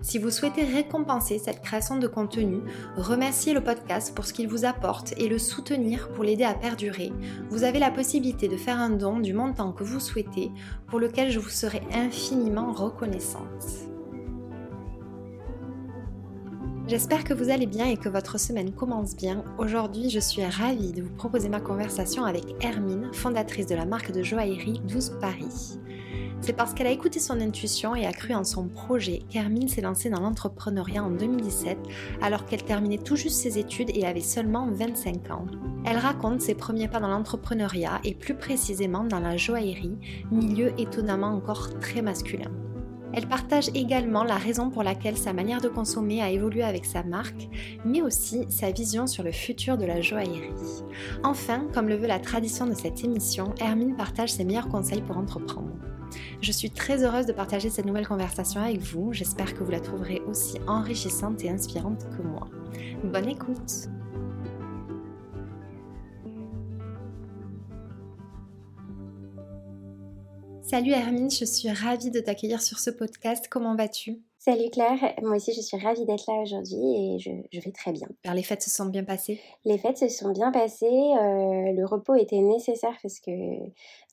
Si vous souhaitez récompenser cette création de contenu, remercier le podcast pour ce qu'il vous apporte et le soutenir pour l'aider à perdurer, vous avez la possibilité de faire un don du montant que vous souhaitez, pour lequel je vous serai infiniment reconnaissante. J'espère que vous allez bien et que votre semaine commence bien. Aujourd'hui, je suis ravie de vous proposer ma conversation avec Hermine, fondatrice de la marque de joaillerie 12 Paris. C'est parce qu'elle a écouté son intuition et a cru en son projet qu'Hermine s'est lancée dans l'entrepreneuriat en 2017 alors qu'elle terminait tout juste ses études et avait seulement 25 ans. Elle raconte ses premiers pas dans l'entrepreneuriat et plus précisément dans la joaillerie, milieu étonnamment encore très masculin. Elle partage également la raison pour laquelle sa manière de consommer a évolué avec sa marque, mais aussi sa vision sur le futur de la joaillerie. Enfin, comme le veut la tradition de cette émission, Hermine partage ses meilleurs conseils pour entreprendre. Je suis très heureuse de partager cette nouvelle conversation avec vous. J'espère que vous la trouverez aussi enrichissante et inspirante que moi. Bonne écoute Salut Hermine, je suis ravie de t'accueillir sur ce podcast. Comment vas-tu? Salut Claire, moi aussi je suis ravie d'être là aujourd'hui et je, vais très bien. les fêtes se sont bien passées? Les fêtes se sont bien passées, euh, le repos était nécessaire parce que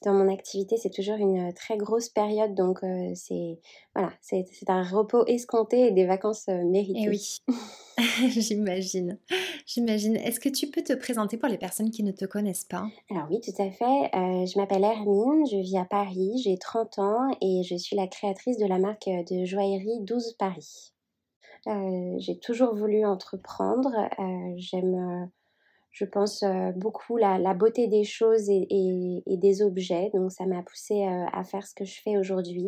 dans mon activité c'est toujours une très grosse période donc euh, c'est voilà, c'est un repos escompté et des vacances euh, méritées. Et eh oui. J'imagine. J'imagine. Est-ce que tu peux te présenter pour les personnes qui ne te connaissent pas? Alors oui, tout à fait. Euh, je m'appelle Hermine, je vis à Paris, j'ai 30 ans et je suis la créatrice de la marque de joaillerie 12 Paris. Euh, j'ai toujours voulu entreprendre. Euh, j'aime je pense, euh, beaucoup la, la, beauté des choses et, des objets. Donc ça m'a poussée euh, à faire ce que je fais aujourd'hui.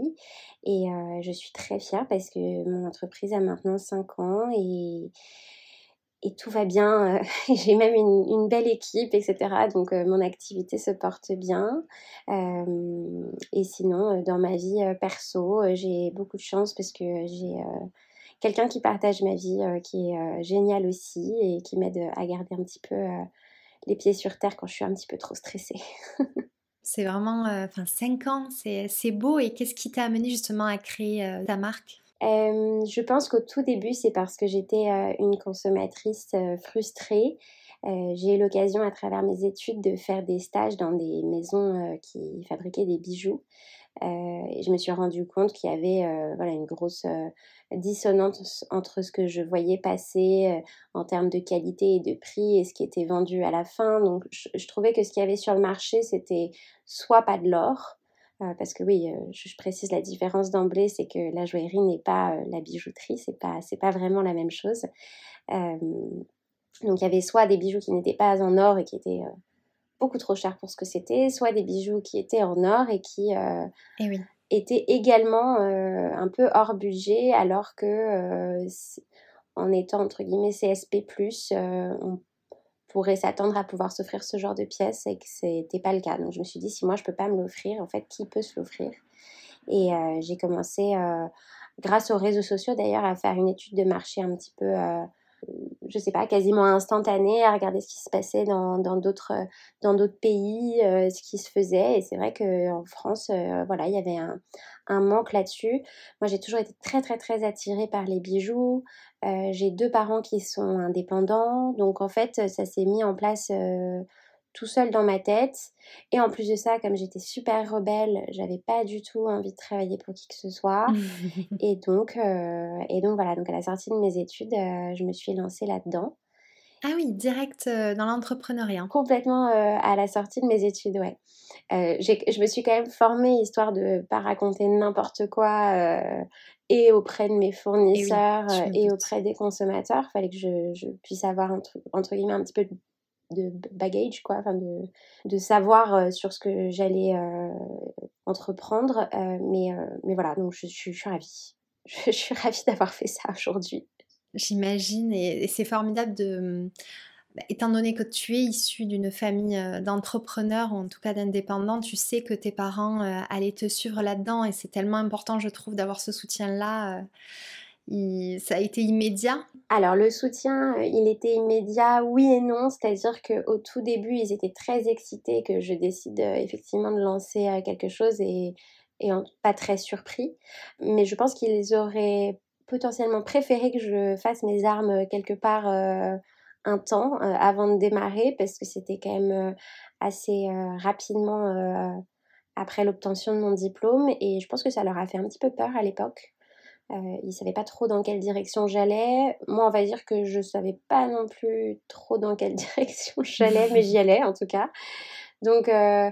Et euh, je suis très fière parce que mon entreprise a maintenant 5 ans et, tout va bien. J'ai même une, belle équipe, etc. Donc mon activité se porte bien. et sinon, dans ma vie perso, j'ai beaucoup de chance parce que j'ai quelqu'un qui partage ma vie, euh, qui est euh, génial aussi et qui m'aide à garder un petit peu euh, les pieds sur terre quand je suis un petit peu trop stressée. c'est vraiment, enfin, 5 ans, c'est beau. Et qu'est-ce qui t'a amené justement à créer ta marque? Je pense qu'au tout début, c'est parce que j'étais une consommatrice frustrée. j'ai eu l'occasion à travers mes études de faire des stages dans des maisons qui fabriquaient des bijoux. Et je me suis rendu compte qu'il y avait voilà, une grosse dissonance entre ce que je voyais passer euh, en termes de qualité et de prix et ce qui était vendu à la fin. Donc je, trouvais que ce qu'il y avait sur le marché, c'était soit pas de l'or, euh, parce que oui, euh, je, précise la différence d'emblée, c'est que la joaillerie n'est pas la bijouterie, c'est pas c'est pas vraiment la même chose. donc il y avait soit des bijoux qui n'étaient pas en or et qui étaient beaucoup trop chers pour ce que c'était, soit des bijoux qui étaient en or et qui et eh oui était également euh, un peu hors budget alors que euh, en étant entre guillemets CSP+, euh, on pourrait s'attendre à pouvoir s'offrir ce genre de pièces et que c'était pas le cas. Donc je me suis dit si moi je peux pas me l'offrir, en fait qui peut se l'offrir? Et j'ai commencé grâce aux réseaux sociaux d'ailleurs à faire une étude de marché un petit peu je sais pas, quasiment instantané à regarder ce qui se passait dans d'autres dans d'autres pays, euh, ce qui se faisait. Et c'est vrai qu'en France, euh, voilà, il y avait un, un manque là-dessus. Moi, j'ai toujours été très très très attirée par les bijoux. Euh, j'ai deux parents qui sont indépendants, donc en fait, ça s'est mis en place tout seul dans ma tête. Et en plus de ça, comme j'étais super rebelle, j'avais pas du tout envie de travailler pour qui que ce soit. et, donc, euh, et donc voilà, donc à la sortie de mes études, euh, je me suis lancée là-dedans. Ah oui, direct euh, dans l'entrepreneuriat. Complètement à la sortie de mes études, ouais. je me suis quand même formée histoire de pas raconter n'importe quoi et auprès de mes fournisseurs et, auprès des consommateurs. Fallait que je, je, puisse avoir entre, entre guillemets un petit peu de de bagage, quoi, enfin de, de savoir euh, sur ce que j'allais euh, entreprendre. Euh, mais, mais voilà, donc je, je, suis ravie. Je, suis ravie d'avoir fait ça aujourd'hui. J'imagine, et, c'est formidable de. Bah, étant donné que tu es issu d'une famille d'entrepreneurs, en tout cas d'indépendants, tu sais que tes parents allaient te suivre là-dedans et c'est tellement important, je trouve, d'avoir ce soutien-là ça a été immédiat? Alors le soutien, euh, il était immédiat, oui et non. C'est-à-dire qu'au tout début, ils étaient très excités que je décide euh, effectivement de lancer euh, quelque chose et, et pas très surpris. Mais je pense qu'ils auraient potentiellement préféré que je fasse mes armes quelque part un temps avant de démarrer parce que c'était quand même assez rapidement après l'obtention de mon diplôme et je pense que ça leur a fait un petit peu peur à l'époque. Euh, ils ne savaient pas trop dans quelle direction j'allais. Moi, on va dire que je ne savais pas non plus trop dans quelle direction j'allais, mais j'y allais en tout cas. Donc, euh,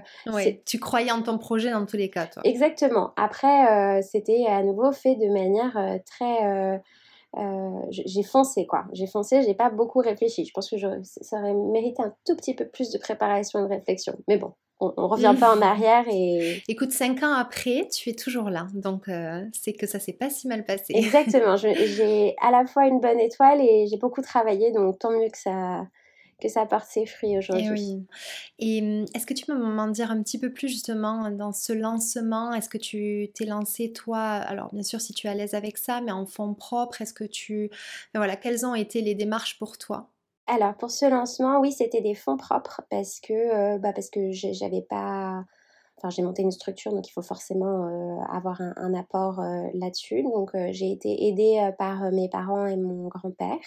tu croyais en ton projet dans tous les cas, toi. Exactement. Après, euh, c'était à nouveau fait de manière euh, très. j'ai foncé quoi. J'ai foncé, j'ai pas beaucoup réfléchi. Je pense que ça aurait mérité un tout petit peu plus de préparation et de réflexion. Mais bon, on, ne revient pas en arrière et. Écoute, cinq ans après, tu es toujours là, donc euh, c'est que ça s'est pas si mal passé. Exactement. J'ai à la fois une bonne étoile et j'ai beaucoup travaillé, donc tant mieux que ça que ça porte ses fruits aujourd'hui. Et, oui. et hum, est-ce que tu peux m'en dire un petit peu plus justement dans ce lancement? Est-ce que tu t'es lancé toi? Alors bien sûr si tu es à l'aise avec ça, mais en fonds propre, est-ce que tu... voilà, quelles ont été les démarches pour toi? Alors pour ce lancement, oui, c'était des fonds propres parce que euh, bah parce que j'avais pas enfin j'ai monté une structure donc il faut forcément euh, avoir un, apport euh, là-dessus. Donc j'ai été aidée par mes parents et mon grand-père.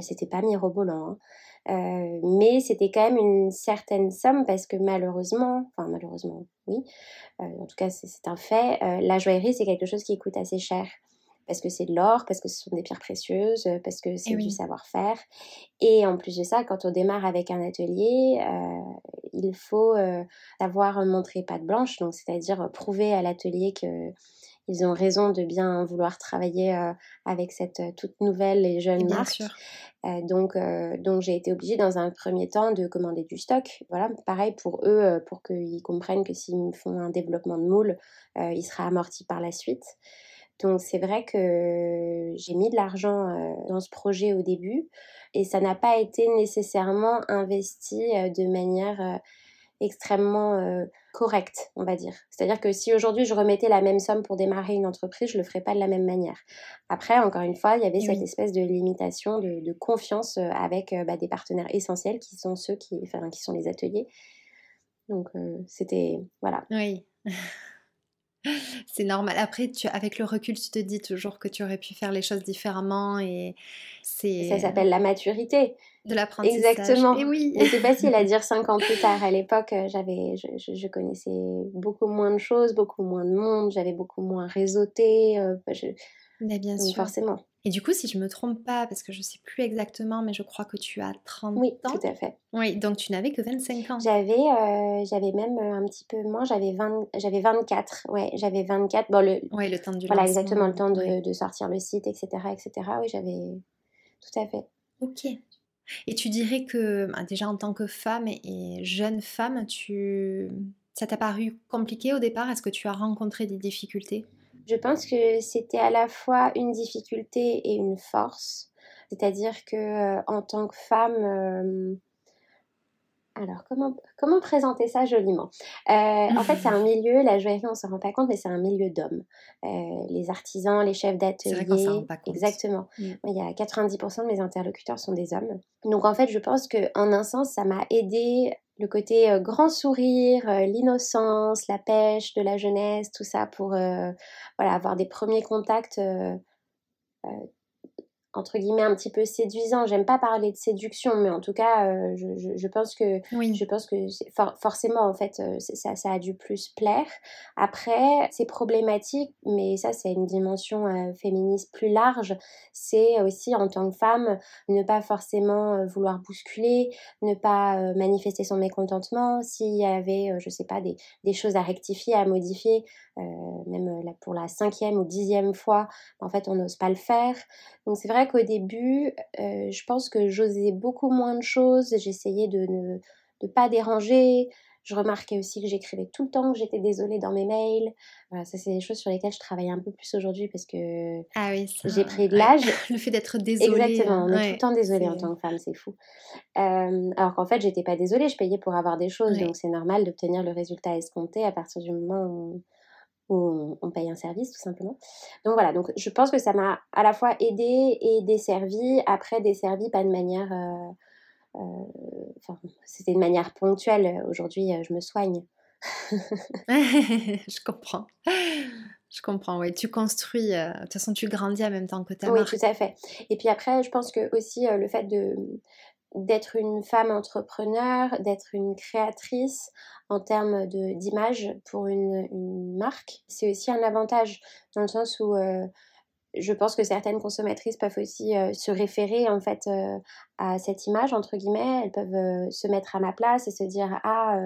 c'était pas mirobolant. Hein. mais c'était quand même une certaine somme parce que malheureusement, enfin malheureusement, oui, en tout cas c'est un fait, la joaillerie c'est quelque chose qui coûte assez cher parce que c'est de l'or, parce que ce sont des pierres précieuses, euh, parce que c'est du savoir-faire. Et en plus de ça, quand on démarre avec un atelier, euh, il faut euh, savoir montrer patte blanche, donc c'est-à-dire prouver à l'atelier que ils ont raison de bien vouloir travailler avec cette toute nouvelle et jeune marque. donc, donc j'ai été obligée dans un premier temps de commander du stock. Voilà, pareil pour eux, pour qu'ils comprennent que s'ils font un développement de moule, il sera amorti par la suite. Donc c'est vrai que j'ai mis de l'argent euh, dans ce projet au début et ça n'a pas été nécessairement investi euh, de manière euh, extrêmement correcte, on va dire. C'est-à-dire que si aujourd'hui je remettais la même somme pour démarrer une entreprise, je le ferais pas de la même manière. Après, encore une fois, il y avait cette espèce de limitation de, confiance avec bah, des partenaires essentiels qui sont ceux qui, enfin, qui sont les ateliers. Donc c'était voilà. Oui. C'est normal. Après, tu, avec le recul, tu te dis toujours que tu aurais pu faire les choses différemment et c'est. Ça s'appelle la maturité. De l'apprentissage. Exactement. Et oui. c'est facile à dire cinq ans plus tard. À l'époque, euh, j'avais, je, connaissais beaucoup moins de choses, beaucoup moins de monde, j'avais beaucoup moins réseauté. Euh, Mais bien sûr. Forcément. Et du coup, si je me trompe pas, parce que je sais plus exactement, mais je crois que tu as 30 oui, ans. Oui, tout à fait. Oui, donc tu n'avais que 25 ans. J'avais, euh, j'avais même euh, un petit peu moins, j'avais, 20, j'avais 24. Ouais, j'avais 24. Bon, le, oui, le temps du Voilà, exactement, le temps de, de, sortir le site, etc., etc. Oui, j'avais tout à fait. Ok. Et tu dirais que, bah, déjà en tant que femme et jeune femme, tu... ça t'a paru compliqué au départ? Est-ce que tu as rencontré des difficultés? Je pense que c'était à la fois une difficulté et une force. C'est-à-dire que euh, en tant que femme, euh, alors comment, comment présenter ça joliment? Euh, En fait, c'est un milieu, la joaillerie, on ne se rend pas compte, mais c'est un milieu d'hommes. les artisans, les chefs d'atelier, exactement. Mm. Il y a 90% de mes interlocuteurs sont des hommes. Donc en fait, je pense que en un sens, ça m'a aidé le côté euh, grand sourire, euh, l'innocence, la pêche de la jeunesse, tout ça pour euh, voilà, avoir des premiers contacts entre guillemets un petit peu séduisant. J'aime pas parler de séduction, mais en tout cas, euh, je, pense que oui. je pense que forcément en fait euh, ça, ça a dû plus plaire. Après, c'est problématique, mais ça c'est une dimension euh, féministe plus large. C'est aussi en tant que femme ne pas forcément vouloir bousculer, ne pas manifester son mécontentement. S'il y avait, je sais pas, des, des, choses à rectifier, à modifier, même pour la cinquième ou dixième fois, en fait on n'ose pas le faire. Donc c'est vrai qu'au début, euh, je pense que j'osais beaucoup moins de choses, j'essayais de ne pas déranger. Je remarquais aussi que j'écrivais tout le temps que j'étais désolée dans mes mails. Voilà, ça c'est des choses sur lesquelles je travaille un peu plus aujourd'hui parce que ah oui, j'ai pris de l'âge. le fait d'être désolée. Exactement, on est tout le temps désolée en tant que femme, c'est fou. Euh, alors qu'en fait, j'étais pas désolée, je payais pour avoir des choses, donc c'est normal d'obtenir le résultat escompté à partir du moment où où on, paye un service tout simplement. Donc voilà, donc je pense que ça m'a à la fois aidé et desservi. Après, desservi pas de manière. Euh, euh, c'était de manière ponctuelle. Aujourd'hui, euh, je me soigne. je comprends. Je comprends, oui. Tu construis, de toute façon, tu grandis en même temps que ta Oui, tout à fait. Et puis après, je pense que aussi le fait de, d'être une femme entrepreneur, d'être une créatrice en termes d'image pour une, une marque, c'est aussi un avantage dans le sens où euh, je pense que certaines consommatrices peuvent aussi euh, se référer en fait euh, à cette image entre guillemets. Elles peuvent se mettre à ma place et se dire ah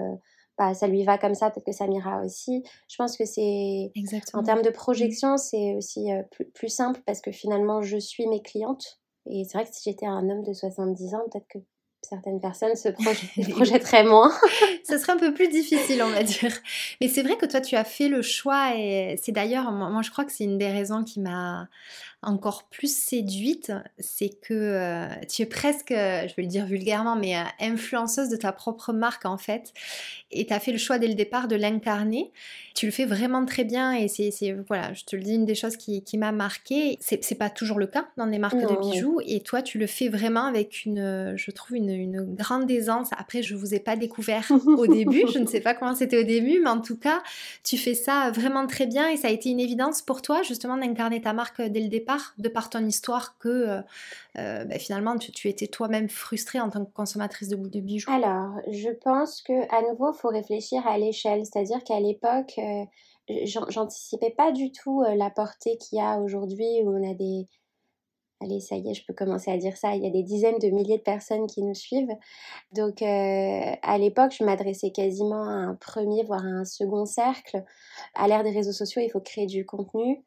bah, ça lui va comme ça, peut-être que ça m'ira aussi. Je pense que c'est en termes de projection, c'est aussi plus, plus simple parce que finalement je suis mes clientes et c'est vrai que si j'étais un homme de 70 ans, peut-être que certaines personnes se projetteraient moins. Ce serait un peu plus difficile, on va dire. Mais c'est vrai que toi, tu as fait le choix et c'est d'ailleurs, moi, je crois que c'est une des raisons qui m'a encore plus séduite, c'est que euh, tu es presque, je vais le dire vulgairement, mais euh, influenceuse de ta propre marque en fait. Et tu as fait le choix dès le départ de l'incarner. Tu le fais vraiment très bien et c'est, voilà, je te le dis, une des choses qui, qui m'a marqué. C'est, c'est pas toujours le cas dans des marques de bijoux et toi, tu le fais vraiment avec une, je trouve, une, une grande aisance. Après, je vous ai pas découvert au début, je ne sais pas comment c'était au début, mais en tout cas, tu fais ça vraiment très bien et ça a été une évidence pour toi justement d'incarner ta marque dès le départ de par ton histoire, que euh, euh, bah, finalement tu, étais toi-même frustrée en tant que consommatrice de, de bijoux Alors, je pense que à nouveau, faut réfléchir à l'échelle, c'est-à-dire qu'à l'époque, euh, j'anticipais pas du tout la portée qu'il y a aujourd'hui où on a des allez, ça y est, je peux commencer à dire ça, il y a des dizaines de milliers de personnes qui nous suivent. Donc à l'époque, je m'adressais quasiment à un premier, voire à un second cercle. À l'ère des réseaux sociaux, il faut créer du contenu.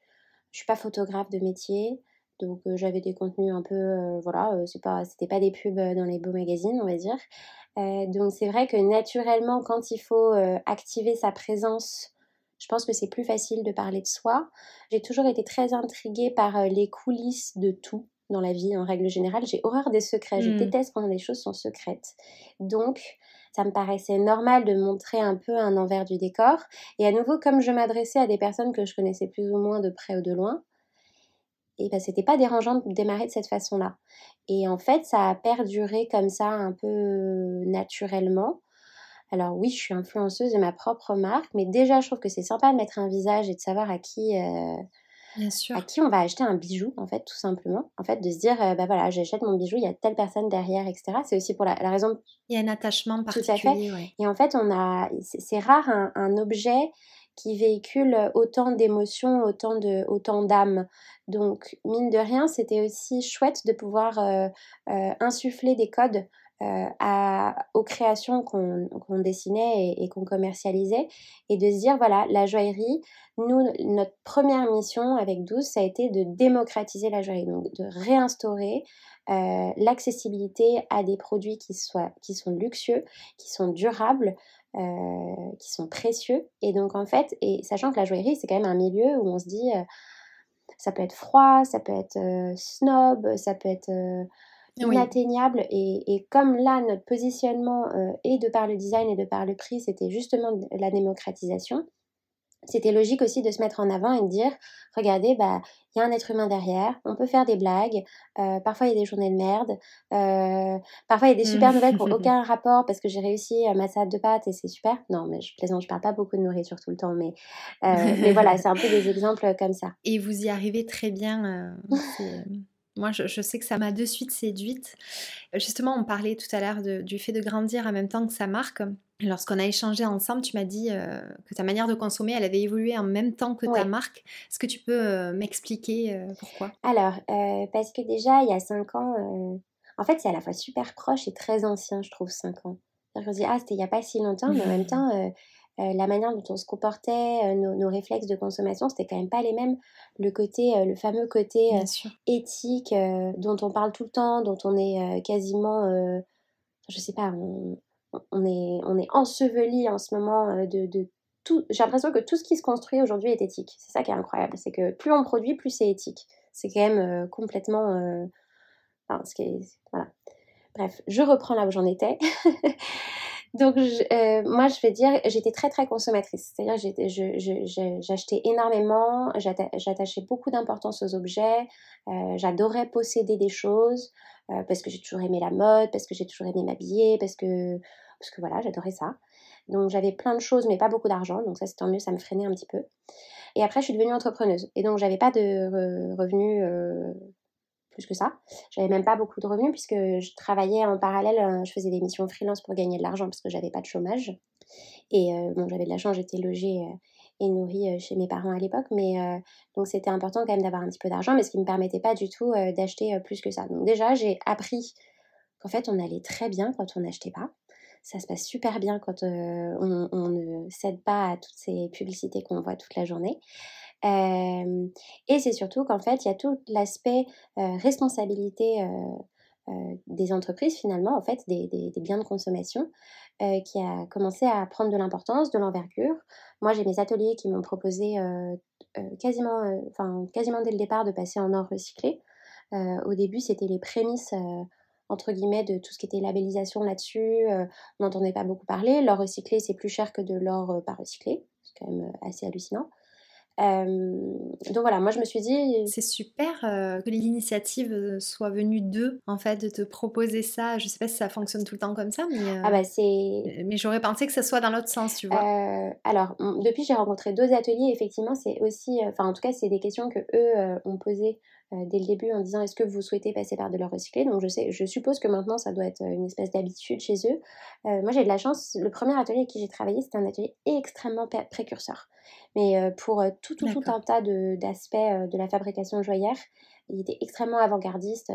Je suis pas photographe de métier, donc euh, j'avais des contenus un peu, euh, voilà, euh, c'est pas, c'était pas des pubs dans les beaux magazines, on va dire. donc c'est vrai que naturellement, quand il faut activer sa présence, je pense que c'est plus facile de parler de soi. J'ai toujours été très intriguée par les coulisses de tout dans la vie en règle générale. J'ai horreur des secrets. Je mmh. déteste quand les choses sont secrètes. Donc, ça me paraissait normal de montrer un peu un envers du décor. Et à nouveau, comme je m'adressais à des personnes que je connaissais plus ou moins de près ou de loin, et ben c'était pas dérangeant de démarrer de cette façon-là. Et en fait, ça a perduré comme ça un peu naturellement. Alors oui, je suis influenceuse de ma propre marque, mais déjà je trouve que c'est sympa de mettre un visage et de savoir à qui euh, à qui on va acheter un bijou, en fait, tout simplement. En fait, de se dire, euh, bah voilà, j'achète mon bijou, il y a telle personne derrière, etc. C'est aussi pour la, raison. Il y a un attachement particulier. Tout à fait. Et en fait, on a, c'est rare un, objet qui véhicule autant d'émotions, autant de, autant d'âme. Donc, mine de rien, c'était aussi chouette de pouvoir euh, euh, insuffler des codes euh, aux créations qu'on dessinait et, qu'on commercialisait. Et de se dire voilà la joaillerie nous notre première mission avec 12 ça a été de démocratiser la joaillerie donc de réinstaurer euh, l'accessibilité à des produits qui soient qui sont luxueux qui sont durables euh, qui sont précieux. Et donc en fait et sachant que la joaillerie c'est quand même un milieu où on se dit ça peut être froid ça peut être snob ça peut être inatteignable. Et, comme là, notre positionnement, euh, et de par le design et de par le prix, c'était justement la démocratisation, c'était logique aussi de se mettre en avant et de dire, regardez, bah, il y a un être humain derrière, on peut faire des blagues, euh, parfois il y a des journées de merde, euh, parfois il y a des super nouvelles qui n'ont aucun rapport parce que j'ai réussi ma salade de pâtes et c'est super. Non, mais je plaisante, je parle pas beaucoup de nourriture tout le temps, mais, mais voilà, c'est un peu des exemples comme ça. Et vous y arrivez très bien. Moi, je, sais que ça m'a de suite séduite. Justement, on parlait tout à l'heure du fait de grandir en même temps que sa marque. Lorsqu'on a échangé ensemble, tu m'as dit euh, que ta manière de consommer, elle avait évolué en même temps que ta marque. Est-ce que tu peux euh, m'expliquer euh, pourquoi? Alors, parce que déjà, il y a cinq ans, en fait, c'est à la fois super proche et très ancien, je trouve, cinq ans. Je me dis, ah, c'était il n'y a pas si longtemps, mais en même temps, euh, la manière dont on se comportait, euh, nos, réflexes de consommation, c'était quand même pas les mêmes. Le côté, euh, le fameux côté éthique dont on parle tout le temps, dont on est quasiment, je sais pas, on, est, on est enseveli en ce moment de, tout. J'ai l'impression que tout ce qui se construit aujourd'hui est éthique. C'est ça qui est incroyable, c'est que plus on produit, plus c'est éthique. C'est quand même complètement, enfin, ce qui est, voilà. Bref, je reprends là où j'en étais. Donc, euh, moi, je vais dire, j'étais très, très consommatrice. C'est-à-dire, j'achetais énormément, j'attachais beaucoup d'importance aux objets, euh, j'adorais posséder des choses, euh, parce que j'ai toujours aimé la mode, parce que j'ai toujours aimé m'habiller, parce que, parce que voilà, j'adorais ça. Donc, j'avais plein de choses, mais pas beaucoup d'argent. Donc, ça, c'est tant mieux, ça me freinait un petit peu. Et après, je suis devenue entrepreneuse. Et donc, j'avais pas de revenus plus que ça. J'avais même pas beaucoup de revenus puisque je travaillais en parallèle, euh, je faisais des missions freelance pour gagner de l'argent parce que j'avais pas de chômage. Et euh, bon, j'avais de la chance, j'étais logée euh, et nourrie chez mes parents à l'époque, mais donc c'était important quand même d'avoir un petit peu d'argent, mais ce qui me permettait pas du tout d'acheter plus que ça. Donc déjà, j'ai appris qu'en fait, on allait très bien quand on n'achetait pas. Ça se passe super bien quand on, on, ne cède pas à toutes ces publicités qu'on voit toute la journée et c'est surtout qu'en fait, il y a tout l'aspect responsabilité des entreprises, finalement, en fait, des, biens de consommation, qui a commencé à prendre de l'importance, de l'envergure. Moi, j'ai mes ateliers qui m'ont proposé quasiment, enfin, quasiment dès le départ de passer en or recyclé. au début, c'était les prémices entre guillemets de tout ce qui était labellisation là-dessus. on n'entendait pas beaucoup parler. L'or recyclé, c'est plus cher que de l'or pas recyclé. C'est quand même assez hallucinant donc voilà, moi je me suis dit. C'est super que l'initiative soit venue d'eux, en fait, de te proposer ça. Je sais pas si ça fonctionne tout le temps comme ça, mais. ah bah c'est. Mais j'aurais pensé que ça soit dans l'autre sens, tu vois. alors, depuis j'ai rencontré deux ateliers, effectivement, c'est aussi. Enfin, en tout cas, c'est des questions que eux ont posées euh, dès le début en disant est-ce que vous souhaitez passer par de l'or recyclé? Donc je sais, je suppose que maintenant ça doit être une espèce d'habitude chez eux. Euh, moi j'ai de la chance, le premier atelier avec qui j'ai travaillé c'était un atelier extrêmement précurseur. Mais euh, pour tout, tout, tout un tas d'aspects de, la fabrication de joyères, il était extrêmement avant-gardiste.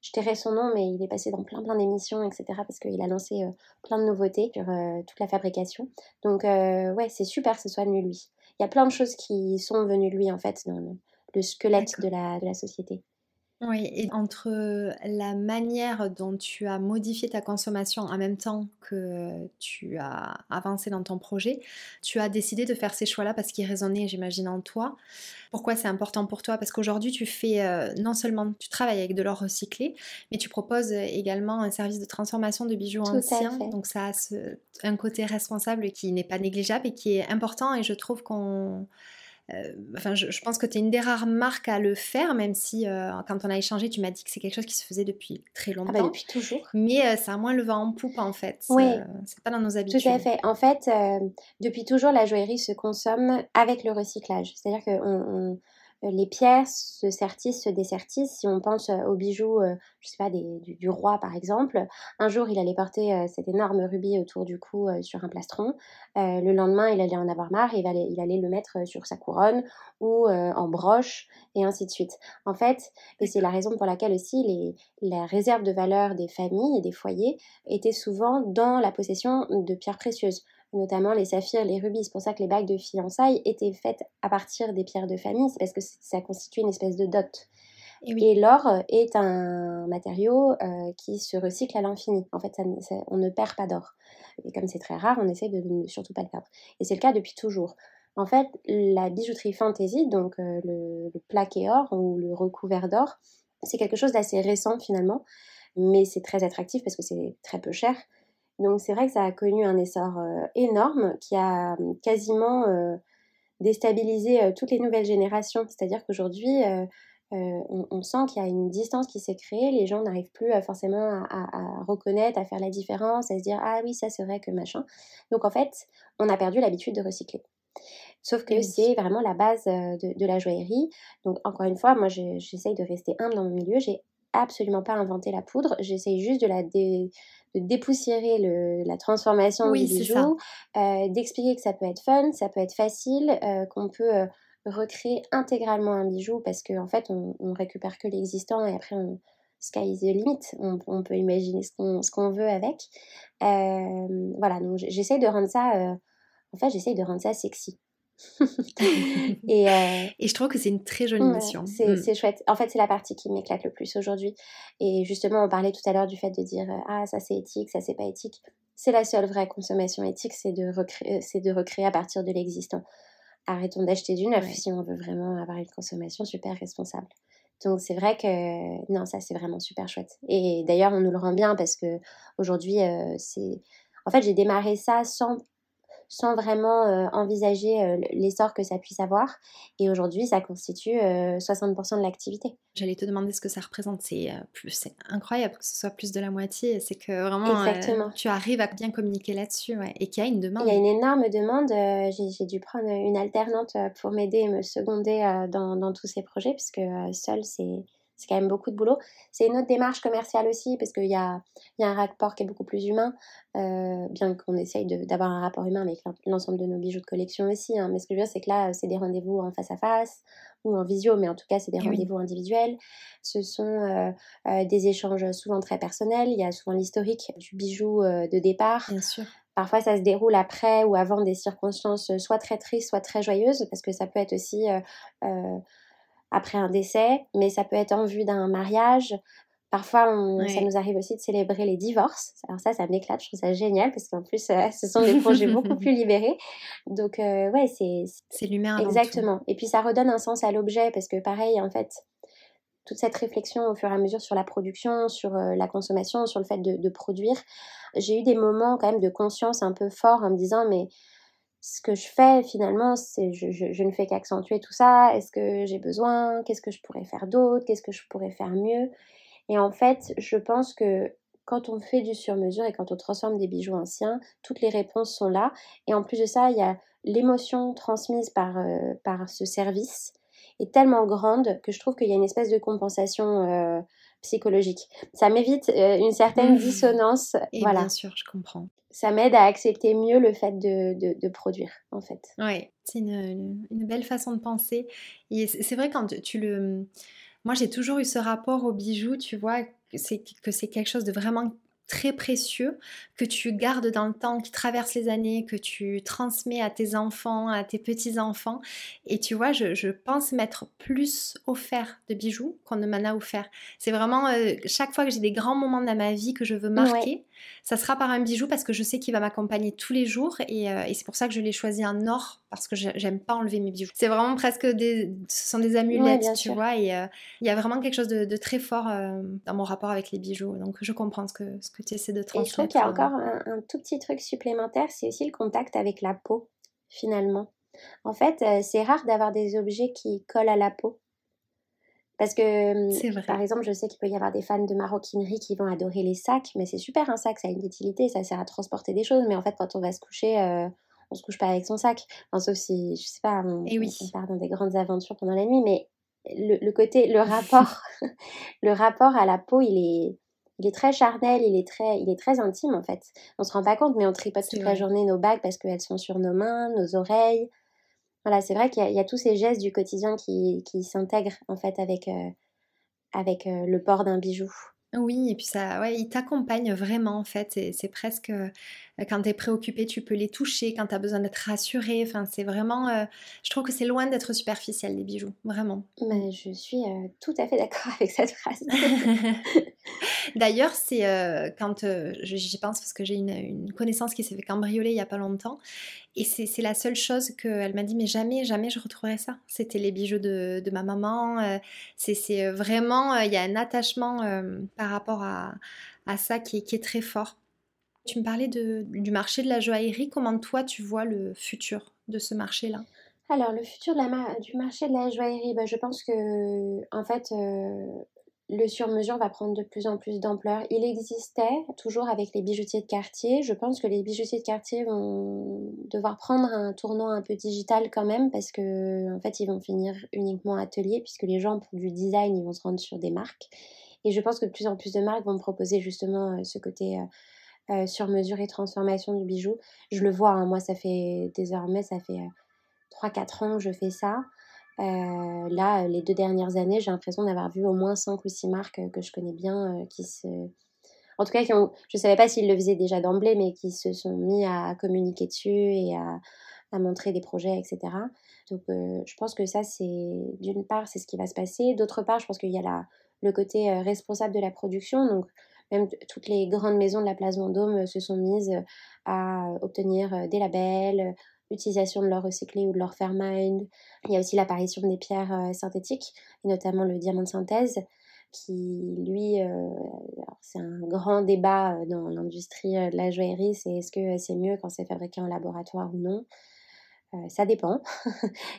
je tairai son nom, mais il est passé dans plein plein d'émissions, etc. Parce qu'il a lancé plein de nouveautés sur toute la fabrication. Donc ouais, c'est super que ce soit venu lui. Il y a plein de choses qui sont venues lui en fait dans le, le squelette de la, de la société. Oui, et entre la manière dont tu as modifié ta consommation en même temps que tu as avancé dans ton projet, tu as décidé de faire ces choix-là parce qu'ils résonnaient, j'imagine, en toi. Pourquoi c'est important pour toi? Parce qu'aujourd'hui, tu fais euh, non seulement tu travailles avec de l'or recyclé, mais tu proposes également un service de transformation de bijoux anciens. Donc ça a un côté responsable qui n'est pas négligeable et qui est important. Et je trouve qu'on euh, enfin, je, pense que tu es une des rares marques à le faire, même si euh, quand on a échangé, tu m'as dit que c'est quelque chose qui se faisait depuis très ah bah, longtemps. depuis toujours. Mais euh, ça a moins le vent en poupe en fait. Oui. c'est pas dans nos habitudes. Tout à fait. En fait, depuis toujours, la joaillerie se consomme avec le recyclage. C'est-à-dire qu'on on, les pierres se sertissent, se dessertissent. Si on pense euh, aux bijoux, euh, je sais pas, du, roi par exemple, un jour il allait porter cet énorme rubis autour du cou sur un plastron. le lendemain, il allait en avoir marre et il allait, il allait le mettre sur sa couronne ou en broche et ainsi de suite. En fait, et c'est la raison pour laquelle aussi les, la réserve de valeur des familles et des foyers était souvent dans la possession de pierres précieuses notamment les saphirs, les rubis. C'est pour ça que les bagues de fiançailles étaient faites à partir des pierres de famille, c'est parce que ça constitue une espèce de dot. Et, l'or est un matériau euh, qui se recycle à l'infini. En fait, on ne perd pas d'or. Et comme c'est très rare, on essaie de ne surtout pas le perdre. Et c'est le cas depuis toujours. En fait, la bijouterie fantasy, donc euh, le, le, plaqué or ou le recouvert d'or, c'est quelque chose d'assez récent finalement, mais c'est très attractif parce que c'est très peu cher. Donc c'est vrai que ça a connu un essor euh, énorme qui a hum, quasiment euh, déstabilisé euh, toutes les nouvelles générations. C'est-à-dire qu'aujourd'hui, on, sent qu'il y a une distance qui s'est créée. Les gens n'arrivent plus forcément à, reconnaître, à faire la différence, à se dire ah oui ça c'est vrai que machin. Donc en fait, on a perdu l'habitude de recycler. Sauf que c'est vraiment la base de, la joaillerie. Donc, encore une fois, moi, j'essaye de rester humble dans mon milieu. J'ai absolument pas inventé la poudre. J'essaye juste de la dépoussiérer le, la transformation du bijou, d'expliquer que ça peut être fun, ça peut être facile, qu'on peut recréer intégralement un bijou parce qu'en en fait, on, on récupère que l'existant et après, on, sky is the limit. On, peut imaginer ce qu'on veut avec. voilà, donc j'essaye de rendre ça, en fait, j'essaye de rendre ça sexy. et, euh, et, je trouve que c'est une très jolie mission. Mm. C'est chouette. En fait, c'est la partie qui m'éclate le plus aujourd'hui. Et justement, on parlait tout à l'heure du fait de dire euh, Ah, ça c'est éthique, ça c'est pas éthique. C'est la seule vraie consommation éthique, c'est de, recréer, de recréer à partir de l'existant. Arrêtons d'acheter du neuf si on veut vraiment avoir une consommation super responsable. Donc c'est vrai que non, ça c'est vraiment super chouette. Et d'ailleurs, on nous le rend bien parce que aujourd'hui, euh, c'est. En fait, j'ai démarré ça sans sans vraiment euh, envisager euh, l'essor que ça puisse avoir. Et aujourd'hui, ça constitue 60% euh, de l'activité. J'allais te demander ce que ça représente. C'est c'est incroyable que ce soit plus de la moitié. C'est que vraiment, tu arrives à bien communiquer là-dessus et qu'il y a une demande. Il y a une énorme demande. J'ai dû prendre une alternante pour m'aider et me seconder dans, dans, tous ces projets, puisque seule, c'est c'est quand même beaucoup de boulot. C'est une autre démarche commerciale aussi, parce qu'il y a, y a un rapport qui est beaucoup plus humain, euh, bien qu'on essaye d'avoir un rapport humain avec l'ensemble de nos bijoux de collection aussi. Hein. Mais ce que je veux dire, c'est que là, c'est des rendez-vous en face à face ou en visio, mais en tout cas, c'est des eh rendez-vous individuels. Ce sont euh, euh, des échanges souvent très personnels. Il y a souvent l'historique du bijou de départ. Bien sûr. Parfois, ça se déroule après ou avant des circonstances soit très tristes, soit très joyeuses, parce que ça peut être aussi après un décès, mais ça peut être en vue d'un mariage. Parfois, ça nous arrive aussi de célébrer les divorces. Alors ça, ça m'éclate, je trouve ça génial parce qu'en plus, euh, ce sont des projets beaucoup plus libérés. Donc, euh, ouais, c'est... C'est l'humain. Exactement. Et puis, ça redonne un sens à l'objet parce que pareil, en fait, toute cette réflexion au fur et à mesure sur la production, sur euh, la consommation, sur le fait de, de produire, j'ai eu des moments quand même de conscience un peu forts en me disant, mais ce que je fais finalement, c'est je, ne fais qu'accentuer tout ça. Est-ce que j'ai besoin? Qu'est-ce que je pourrais faire d'autre? Qu'est-ce que je pourrais faire mieux? Et en fait, je pense que quand on fait du sur-mesure et quand on transforme des bijoux anciens, toutes les réponses sont là. Et en plus de ça, il y a l'émotion transmise par, euh, ce service est tellement grande que je trouve qu'il y a une espèce de compensation euh, psychologique. Ça m'évite euh, une certaine mmh. dissonance. Et voilà. Bien sûr, je comprends ça m'aide à accepter mieux le fait de, de, produire, en fait. Oui, c'est une, une, belle façon de penser. Et c'est vrai quand tu le... Moi, j'ai toujours eu ce rapport au bijou, tu vois, que c'est quelque chose de vraiment très précieux que tu gardes dans le temps, qui traverse les années, que tu transmets à tes enfants, à tes petits-enfants. Et tu vois, je, pense m'être plus offert de bijoux qu'on ne m'en a offert. C'est vraiment euh, chaque fois que j'ai des grands moments dans ma vie que je veux marquer, ça sera par un bijou parce que je sais qu'il va m'accompagner tous les jours et, euh, et c'est pour ça que je l'ai choisi en or parce que j'aime pas enlever mes bijoux. C'est vraiment presque des, ce sont des amulettes, tu vois, et euh, il y a vraiment quelque chose de, très fort euh, dans mon rapport avec les bijoux. Donc je comprends ce que, ce que tu essaies de transmettre. Et je trouve qu'il y a encore un, tout petit truc supplémentaire, c'est aussi le contact avec la peau, finalement. En fait, c'est rare d'avoir des objets qui collent à la peau. Parce que, vrai. par exemple, je sais qu'il peut y avoir des fans de maroquinerie qui vont adorer les sacs, mais c'est super un sac, ça a une utilité, ça sert à transporter des choses, mais en fait, quand on va se coucher, euh, on se couche pas avec son sac. sauf si, je sais pas, on, Et oui. on, part dans des grandes aventures pendant la nuit, mais le, côté, le rapport, le rapport à la peau, il est, il est très charnel, il est très, il est très intime en fait. On se rend pas compte, mais on tripote toute la journée nos bagues parce qu'elles sont sur nos mains, nos oreilles. Voilà, c'est vrai qu'il y, a tous ces gestes du quotidien qui, qui s'intègrent en fait avec, euh, avec euh, le port d'un bijou. Oui, et puis ça, ouais, il t'accompagne vraiment en fait. C'est presque quand tu es préoccupé, tu peux les toucher. Quand tu as besoin d'être rassuré, enfin, c'est vraiment. je trouve que c'est loin d'être superficiel les bijoux, vraiment. Mais je suis tout à fait d'accord avec cette phrase. D'ailleurs, c'est quand j'y pense parce que j'ai une, connaissance qui s'est fait cambrioler il y a pas longtemps, et c'est la seule chose qu'elle m'a dit, mais jamais, jamais je retrouverai ça. C'était les bijoux de, de ma maman. c'est vraiment, il y a un attachement par rapport à, à ça qui, qui est très fort. Tu me parlais du marché de la joaillerie. Comment toi, tu vois le futur de ce marché-là? Alors, le futur du marché de la joaillerie, bah, je pense que, en fait, euh, le sur-mesure va prendre de plus en plus d'ampleur. Il existait toujours avec les bijoutiers de quartier. Je pense que les bijoutiers de quartier vont devoir prendre un tournant un peu digital quand même parce que en fait ils vont finir uniquement atelier puisque les gens pour du design ils vont se rendre sur des marques. Et je pense que de plus en plus de marques vont proposer justement euh, ce côté euh, euh, sur-mesure et transformation du bijou. Je le vois, hein, moi ça fait désormais ça fait 3-4 ans que je fais ça. Euh, là, les deux dernières années, j'ai l'impression d'avoir vu au moins 5 ou 6 marques que je connais bien euh, qui se. En tout cas, qui ont... je ne savais pas s'ils le faisaient déjà d'emblée, mais qui se sont mis à communiquer dessus et à, à montrer des projets, etc. Donc, euh, je pense que ça, c'est d'une part, c'est ce qui va se passer. D'autre part, je pense qu'il y a la, le côté responsable de la production. Donc, même toutes les grandes maisons de la place Vendôme se sont mises à obtenir des labels, l'utilisation de l'or recyclé ou de l'or fairmined. Il y a aussi l'apparition des pierres euh, synthétiques, et notamment le diamant de synthèse, qui, lui, euh, c'est un grand débat euh, dans l'industrie de la joaillerie, c'est est-ce que c'est mieux quand c'est fabriqué en laboratoire ou non ça dépend.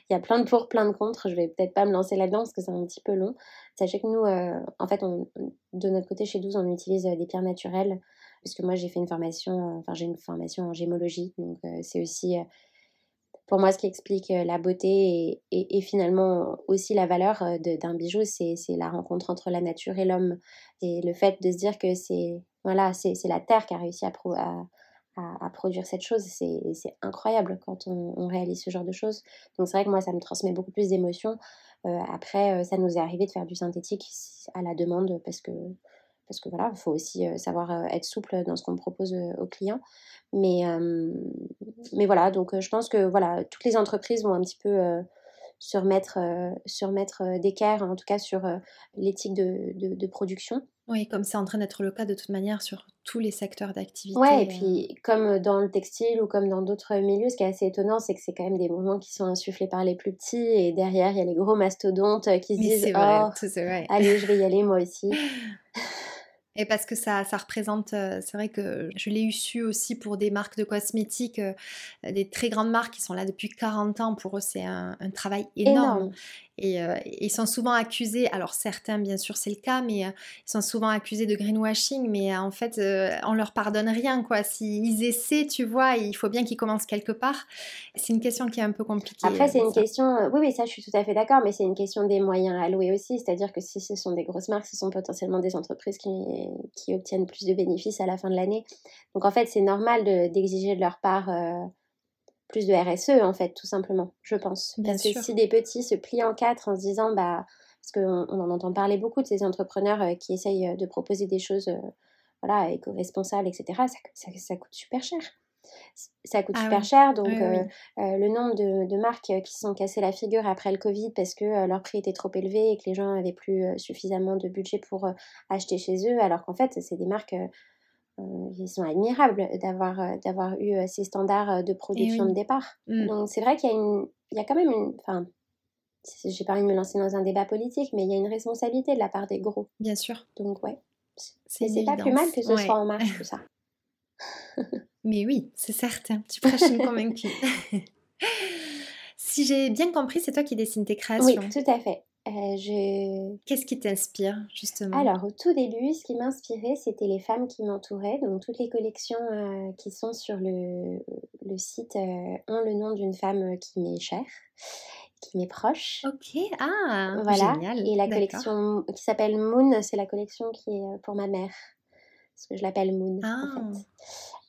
Il y a plein de pour, plein de contre. Je vais peut-être pas me lancer là-dedans parce que c'est un petit peu long. Sachez que nous, en fait, de notre côté chez 12, on utilise des pierres naturelles. Puisque moi, j'ai fait une formation, enfin, j'ai une formation en gémologie. Donc, c'est aussi pour moi, ce qui explique euh, la beauté et, finalement aussi la valeur euh, d'un bijou, c'est la rencontre entre la nature et l'homme. Et le fait de se dire que c'est voilà, la terre qui a réussi à, produire cette chose, c'est incroyable quand on, réalise ce genre de choses. Donc c'est vrai que moi, ça me transmet beaucoup plus d'émotions. Euh, après, ça nous est arrivé de faire du synthétique à la demande parce que parce que voilà, il faut aussi savoir être souple dans ce qu'on propose aux clients. Mais, mais voilà, donc je pense que voilà, toutes les entreprises vont un petit peu se remettre, se remettre d'équerre, en tout cas sur l'éthique de, production. Oui, comme c'est en train d'être le cas de toute manière sur tous les secteurs d'activité. Ouais, et puis comme dans le textile ou comme dans d'autres milieux, ce qui est assez étonnant, c'est que c'est quand même des mouvements qui sont insufflés par les plus petits et derrière, il y a les gros mastodontes qui se disent Oh, allez, je vais y aller moi aussi. Et parce que ça, ça représente, euh, c'est vrai que je l'ai eu su aussi pour des marques de cosmétiques, euh, des très grandes marques qui sont là depuis 40 ans. Pour eux, c'est un, travail énorme. Et euh, ils sont souvent accusés, alors certains bien sûr c'est le cas, mais euh, ils sont souvent accusés de greenwashing, mais euh, en fait on leur pardonne rien quoi. S'ils essaient, tu vois, il faut bien qu'ils commencent quelque part. C'est une question qui est un peu compliquée. Après c'est une question, oui oui ça je suis tout à fait d'accord, mais c'est une question des moyens alloués aussi, c'est-à-dire que si ce sont des grosses marques, ce sont potentiellement des entreprises qui, qui obtiennent plus de bénéfices à la fin de l'année. Donc en fait c'est normal d'exiger de, leur part plus de RSE en fait, tout simplement, je pense. Parce que si des petits se plient en quatre en se disant, bah, parce qu'on on en entend parler beaucoup de ces entrepreneurs euh, qui essayent euh, de proposer des choses, euh, voilà, éco-responsables, etc. Ça, ça, coûte super cher. Ça coûte ah super cher, donc le nombre de, de, marques qui se sont cassées la figure après le Covid parce que leur prix était trop élevé et que les gens avaient plus suffisamment de budget pour acheter chez eux, alors qu'en fait, c'est des marques ils sont admirables d'avoir euh, d'avoir eu euh, ces standards de production de départ. Mm. Donc c'est vrai qu'il y a une il y a quand même une enfin j'ai pas envie de me lancer dans un débat politique mais il y a une responsabilité de la part des gros. Bien sûr. Donc ouais. C'est pas plus mal que ce soit en marche tout ça. mais oui, c'est certain. Tu prêches une convaincue. si j'ai bien compris, c'est toi qui dessines tes créations. Oui, tout à fait. Euh, je... Qu'est-ce qui t'inspire justement? Alors au tout début, ce qui m'inspirait, c'était les femmes qui m'entouraient. Donc toutes les collections euh, qui sont sur le, le site euh, ont le nom d'une femme qui m'est chère, qui m'est proche. Ok, ah, voilà. Génial. Et la collection qui s'appelle Moon, c'est la collection qui est pour ma mère, parce que je l'appelle Moon en ah.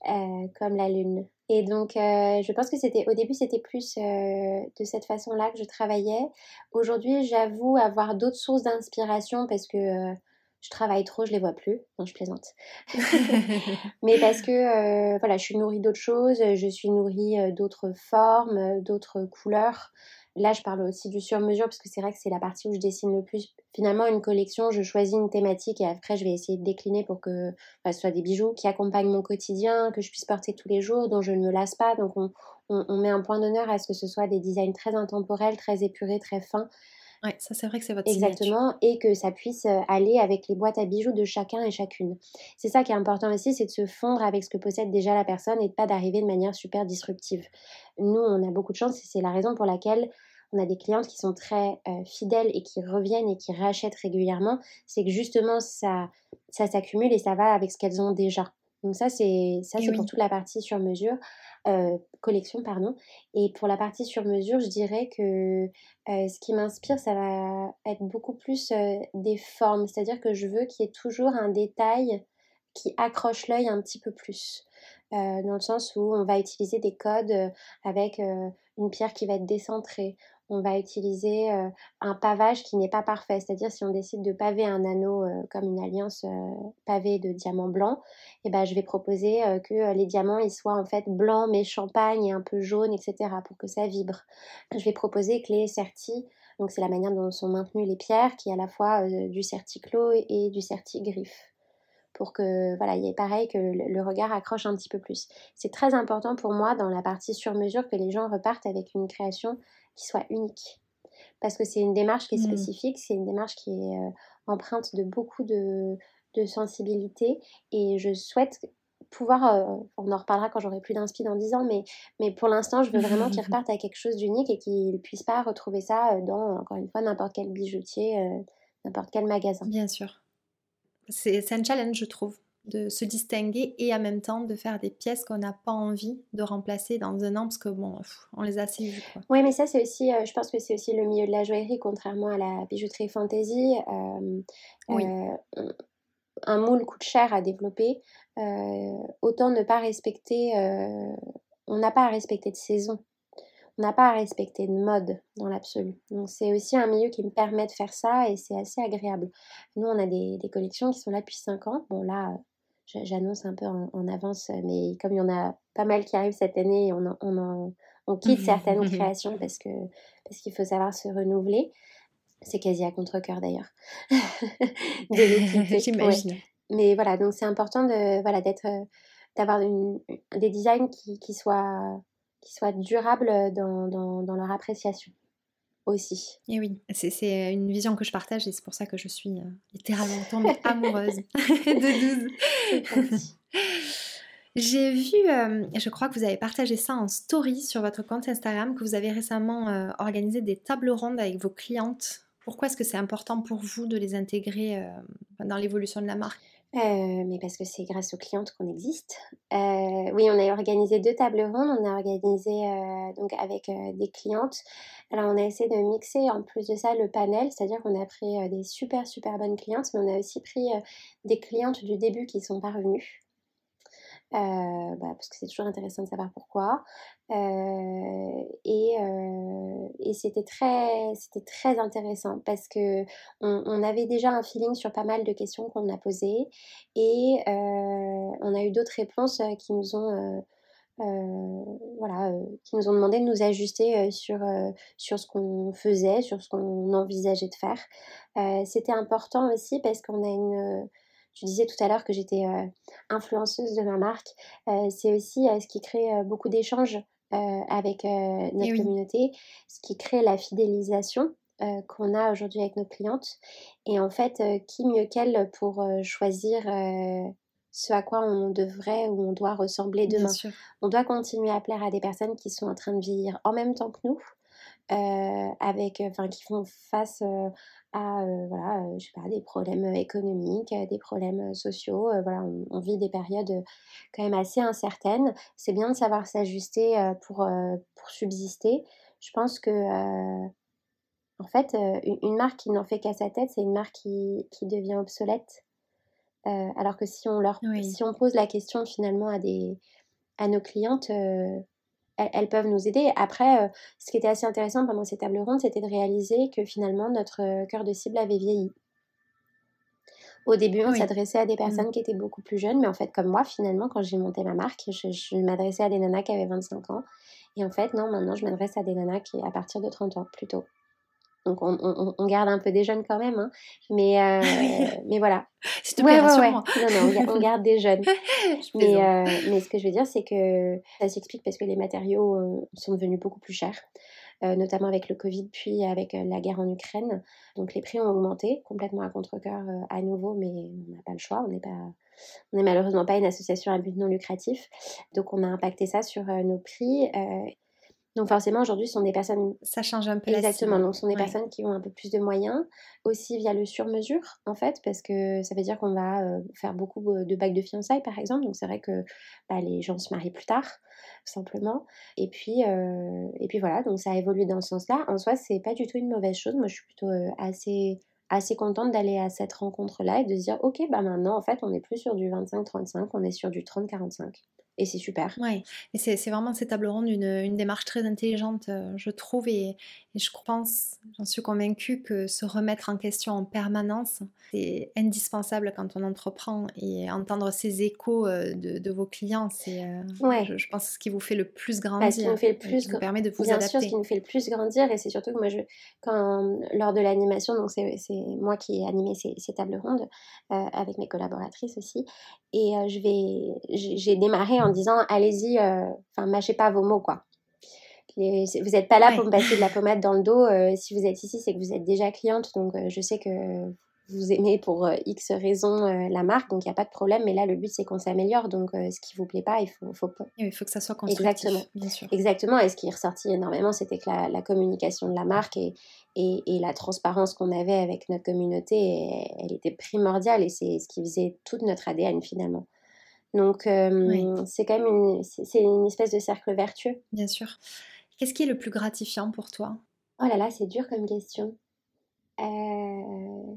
fait, comme la lune. Et donc, euh, je pense que c'était au début, c'était plus euh, de cette façon-là que je travaillais. Aujourd'hui, j'avoue avoir d'autres sources d'inspiration parce que euh, je travaille trop, je les vois plus. Non, je plaisante. Mais parce que voilà, je suis nourrie d'autres choses, je suis nourrie d'autres formes, d'autres couleurs. Là, je parle aussi du sur-mesure parce que c'est vrai que c'est la partie où je dessine le plus. Finalement, une collection, je choisis une thématique et après, je vais essayer de décliner pour que ce soit des bijoux qui accompagnent mon quotidien, que je puisse porter tous les jours, dont je ne me lasse pas. Donc, on, met un point d'honneur à ce que ce soit des designs très intemporels, très épurés, très fins. Oui, ça c'est vrai que c'est votre Exactement, et que ça puisse euh, aller avec les boîtes à bijoux de chacun et chacune. C'est ça qui est important aussi, c'est de se fondre avec ce que possède déjà la personne et de pas d'arriver de manière super disruptive. Nous, on a beaucoup de chance et c'est la raison pour laquelle on a des clientes qui sont très fidèles et qui reviennent et qui rachètent régulièrement, c'est que justement ça, ça s'accumule et ça va avec ce qu'elles ont déjà. Donc ça, c'est ça c'est pour toute la partie sur mesure, collection, pardon. Et pour la partie sur mesure, je dirais que ce qui m'inspire, ça va être beaucoup plus des formes. C'est-à-dire que je veux qu'il y ait toujours un détail qui accroche l'œil un petit peu plus. dans le sens où on va utiliser des codes avec une pierre qui va être décentrée on va utiliser un pavage qui n'est pas parfait. C'est-à-dire si on décide de paver un anneau comme une alliance pavée de diamants blancs, eh ben, je vais proposer que les diamants ils soient en fait blancs mais champagne et un peu jaune, etc. pour que ça vibre. Je vais proposer que les certis, donc c'est la manière dont sont maintenues les pierres, qui est à la fois du certiclo et du certigriffe pour que voilà, il y ait pareil que le, regard accroche un petit peu plus. C'est très important pour moi dans la partie sur mesure que les gens repartent avec une création qui soit unique. Parce que c'est une démarche qui est mmh. spécifique, c'est une démarche qui est euh, empreinte de beaucoup de, de, sensibilité et je souhaite pouvoir, euh, on en reparlera quand j'aurai plus d'inspi dans 10 ans, mais, mais pour l'instant, je veux vraiment qu'ils repartent avec quelque chose d'unique et qu'ils ne puissent pas retrouver ça euh, dans, encore une fois, n'importe quel bijoutier, n'importe quel magasin. Bien sûr. C'est un challenge, je trouve de se distinguer et en même temps de faire des pièces qu'on n'a pas envie de remplacer dans un an parce que bon, on les a assez vues. Oui, mais ça c'est aussi, euh, je pense que c'est aussi le milieu de la joaillerie, contrairement à la bijouterie fantasy. Euh, euh, un moule coûte cher à développer. autant ne pas respecter, on n'a pas à respecter de saison. On n'a pas à respecter de mode dans l'absolu. Donc c'est aussi un milieu qui me permet de faire ça et c'est assez agréable. Nous, on a des, des, collections qui sont là depuis 5 ans. Bon là, j'annonce un peu en, avance, mais comme il y en a pas mal qui arrivent cette année, on, on, on quitte certaines créations parce que parce qu'il faut savoir se renouveler. C'est quasi à contre-coeur d'ailleurs. J'imagine. Mais voilà, donc c'est important de voilà d'être d'avoir des designs qui, qui, soient qui soient durables dans, dans, dans leur appréciation aussi. Et oui, c'est une vision que je partage et c'est pour ça que je suis euh, littéralement tombée amoureuse de 12. J'ai vu, euh, je crois que vous avez partagé ça en story sur votre compte Instagram, que vous avez récemment euh, organisé des tables rondes avec vos clientes. Pourquoi est-ce que c'est important pour vous de les intégrer dans l'évolution de la marque? Euh, mais parce que c'est grâce aux clientes qu'on existe. Euh, oui, on a organisé deux tables rondes. On a organisé euh, donc avec des clientes. Alors, on a essayé de mixer en plus de ça le panel, c'est-à-dire qu'on a pris des super super bonnes clientes, mais on a aussi pris des clientes du début qui sont pas revenues. Euh, bah, parce que c'est toujours intéressant de savoir pourquoi. Euh, et, euh, et c'était très, c'était très intéressant parce que on, avait déjà un feeling sur pas mal de questions qu'on a posées et on a eu d'autres réponses qui nous ont voilà, qui nous ont demandé de nous ajuster sur, sur ce qu'on faisait, sur ce qu'on envisageait de faire. C'était important aussi parce qu'on a une, tu disais tout à l'heure que j'étais euh, influenceuse de ma marque. Euh, c'est aussi euh, ce qui crée beaucoup d'échanges avec notre eh communauté, ce qui crée la fidélisation qu'on a aujourd'hui avec nos clientes. Et en fait, qui mieux qu'elle pour choisir ce à quoi on devrait ou on doit ressembler demain? On doit continuer à plaire à des personnes qui sont en train de vieillir en même temps que nous, avec, enfin, qui font face à voilà, je sais pas, des problèmes économiques, des problèmes sociaux. voilà, on, vit des périodes quand même assez incertaines. C'est bien de savoir s'ajuster pour, pour subsister. Je pense que en fait, une marque qui n'en fait qu'à sa tête, c'est une marque qui, qui devient obsolète. alors que si on, leur, si on pose la question finalement à, des, à nos clientes, elles, peuvent nous aider. Après, euh, ce qui était assez intéressant pendant ces tables rondes, c'était de réaliser que finalement notre euh, cœur de cible avait vieilli. Au début, on s'adressait à des mmh. personnes qui étaient beaucoup plus jeunes, mais en fait, comme moi, finalement, quand j'ai monté ma marque, je, m'adressais à des nanas qui avaient 25 ans. Et en fait, non, maintenant, je m'adresse à des nanas qui à partir de 30 ans, plutôt. Donc on, garde un peu des jeunes quand même, hein. mais, euh, mais voilà. ouais, ouais, Non, non, on, garde des jeunes. mais, euh, mais ce que je veux dire, c'est que ça s'explique parce que les matériaux euh, sont devenus beaucoup plus chers. notamment avec le Covid, puis avec la guerre en Ukraine. Donc les prix ont augmenté complètement à contre-coeur à nouveau, mais on n'a pas le choix, on n'est pas, on n'est malheureusement pas une association à but non lucratif. Donc on a impacté ça sur nos prix. Donc forcément, aujourd'hui, ce sont des personnes... Ça change un peu Exactement, donc ce sont des personnes qui ont un peu plus de moyens, aussi via le sur-mesure, en fait, parce que ça veut dire qu'on va euh, faire beaucoup de bagues de fiançailles, par exemple. Donc c'est vrai que bah, les gens se marient plus tard, simplement. Et puis, euh, et puis voilà, donc ça a évolué dans ce sens-là. En soi, c'est pas du tout une mauvaise chose. Moi, je suis plutôt euh, assez assez contente d'aller à cette rencontre-là et de se dire, ok, bah maintenant, en fait, on n'est plus sur du 25-35, on est sur du 30-45 et c'est super. Oui, et c'est vraiment ces tables rondes une, une démarche très intelligente, euh, je trouve, et, et je pense, j'en suis convaincue, que se remettre en question en permanence, c'est indispensable quand on entreprend et entendre ces échos euh, de, de vos clients, c'est, euh, ouais. je, je, pense, ce qui vous fait le plus grandir. ce qui nous fait le plus qui vous permet de vous Bien adapter. sûr, ce qui nous fait le plus grandir, et c'est surtout que moi, je, quand, lors de l'animation, donc c'est moi qui ai animé ces, ces tables rondes euh, avec mes collaboratrices aussi, et je vais, j'ai démarré en disant, allez-y, enfin, mâchez pas vos mots, quoi vous n'êtes pas là Ouais. pour me passer de la pommade dans le dos. euh, si vous êtes ici, c'est que vous êtes déjà cliente. Donc, euh, je sais que vous aimez pour euh, X raisons euh, la marque. Donc, il n'y a pas de problème. Mais là, le but, c'est qu'on s'améliore. Donc, euh, ce qui vous plaît pas, il faut, faut pas. Il faut que ça soit constructif, Exactement. bien sûr. Exactement. Et ce qui est ressorti énormément, c'était que la, la communication de la marque et, et, et la transparence qu'on avait avec notre communauté, elle était primordiale. Et c'est ce qui faisait toute notre ADN finalement. Donc, euh, Oui. c'est quand même une, c'est une espèce de cercle vertueux. Bien sûr. Qu'est-ce qui est le plus gratifiant pour toi? Oh là là, c'est dur comme question. Euh,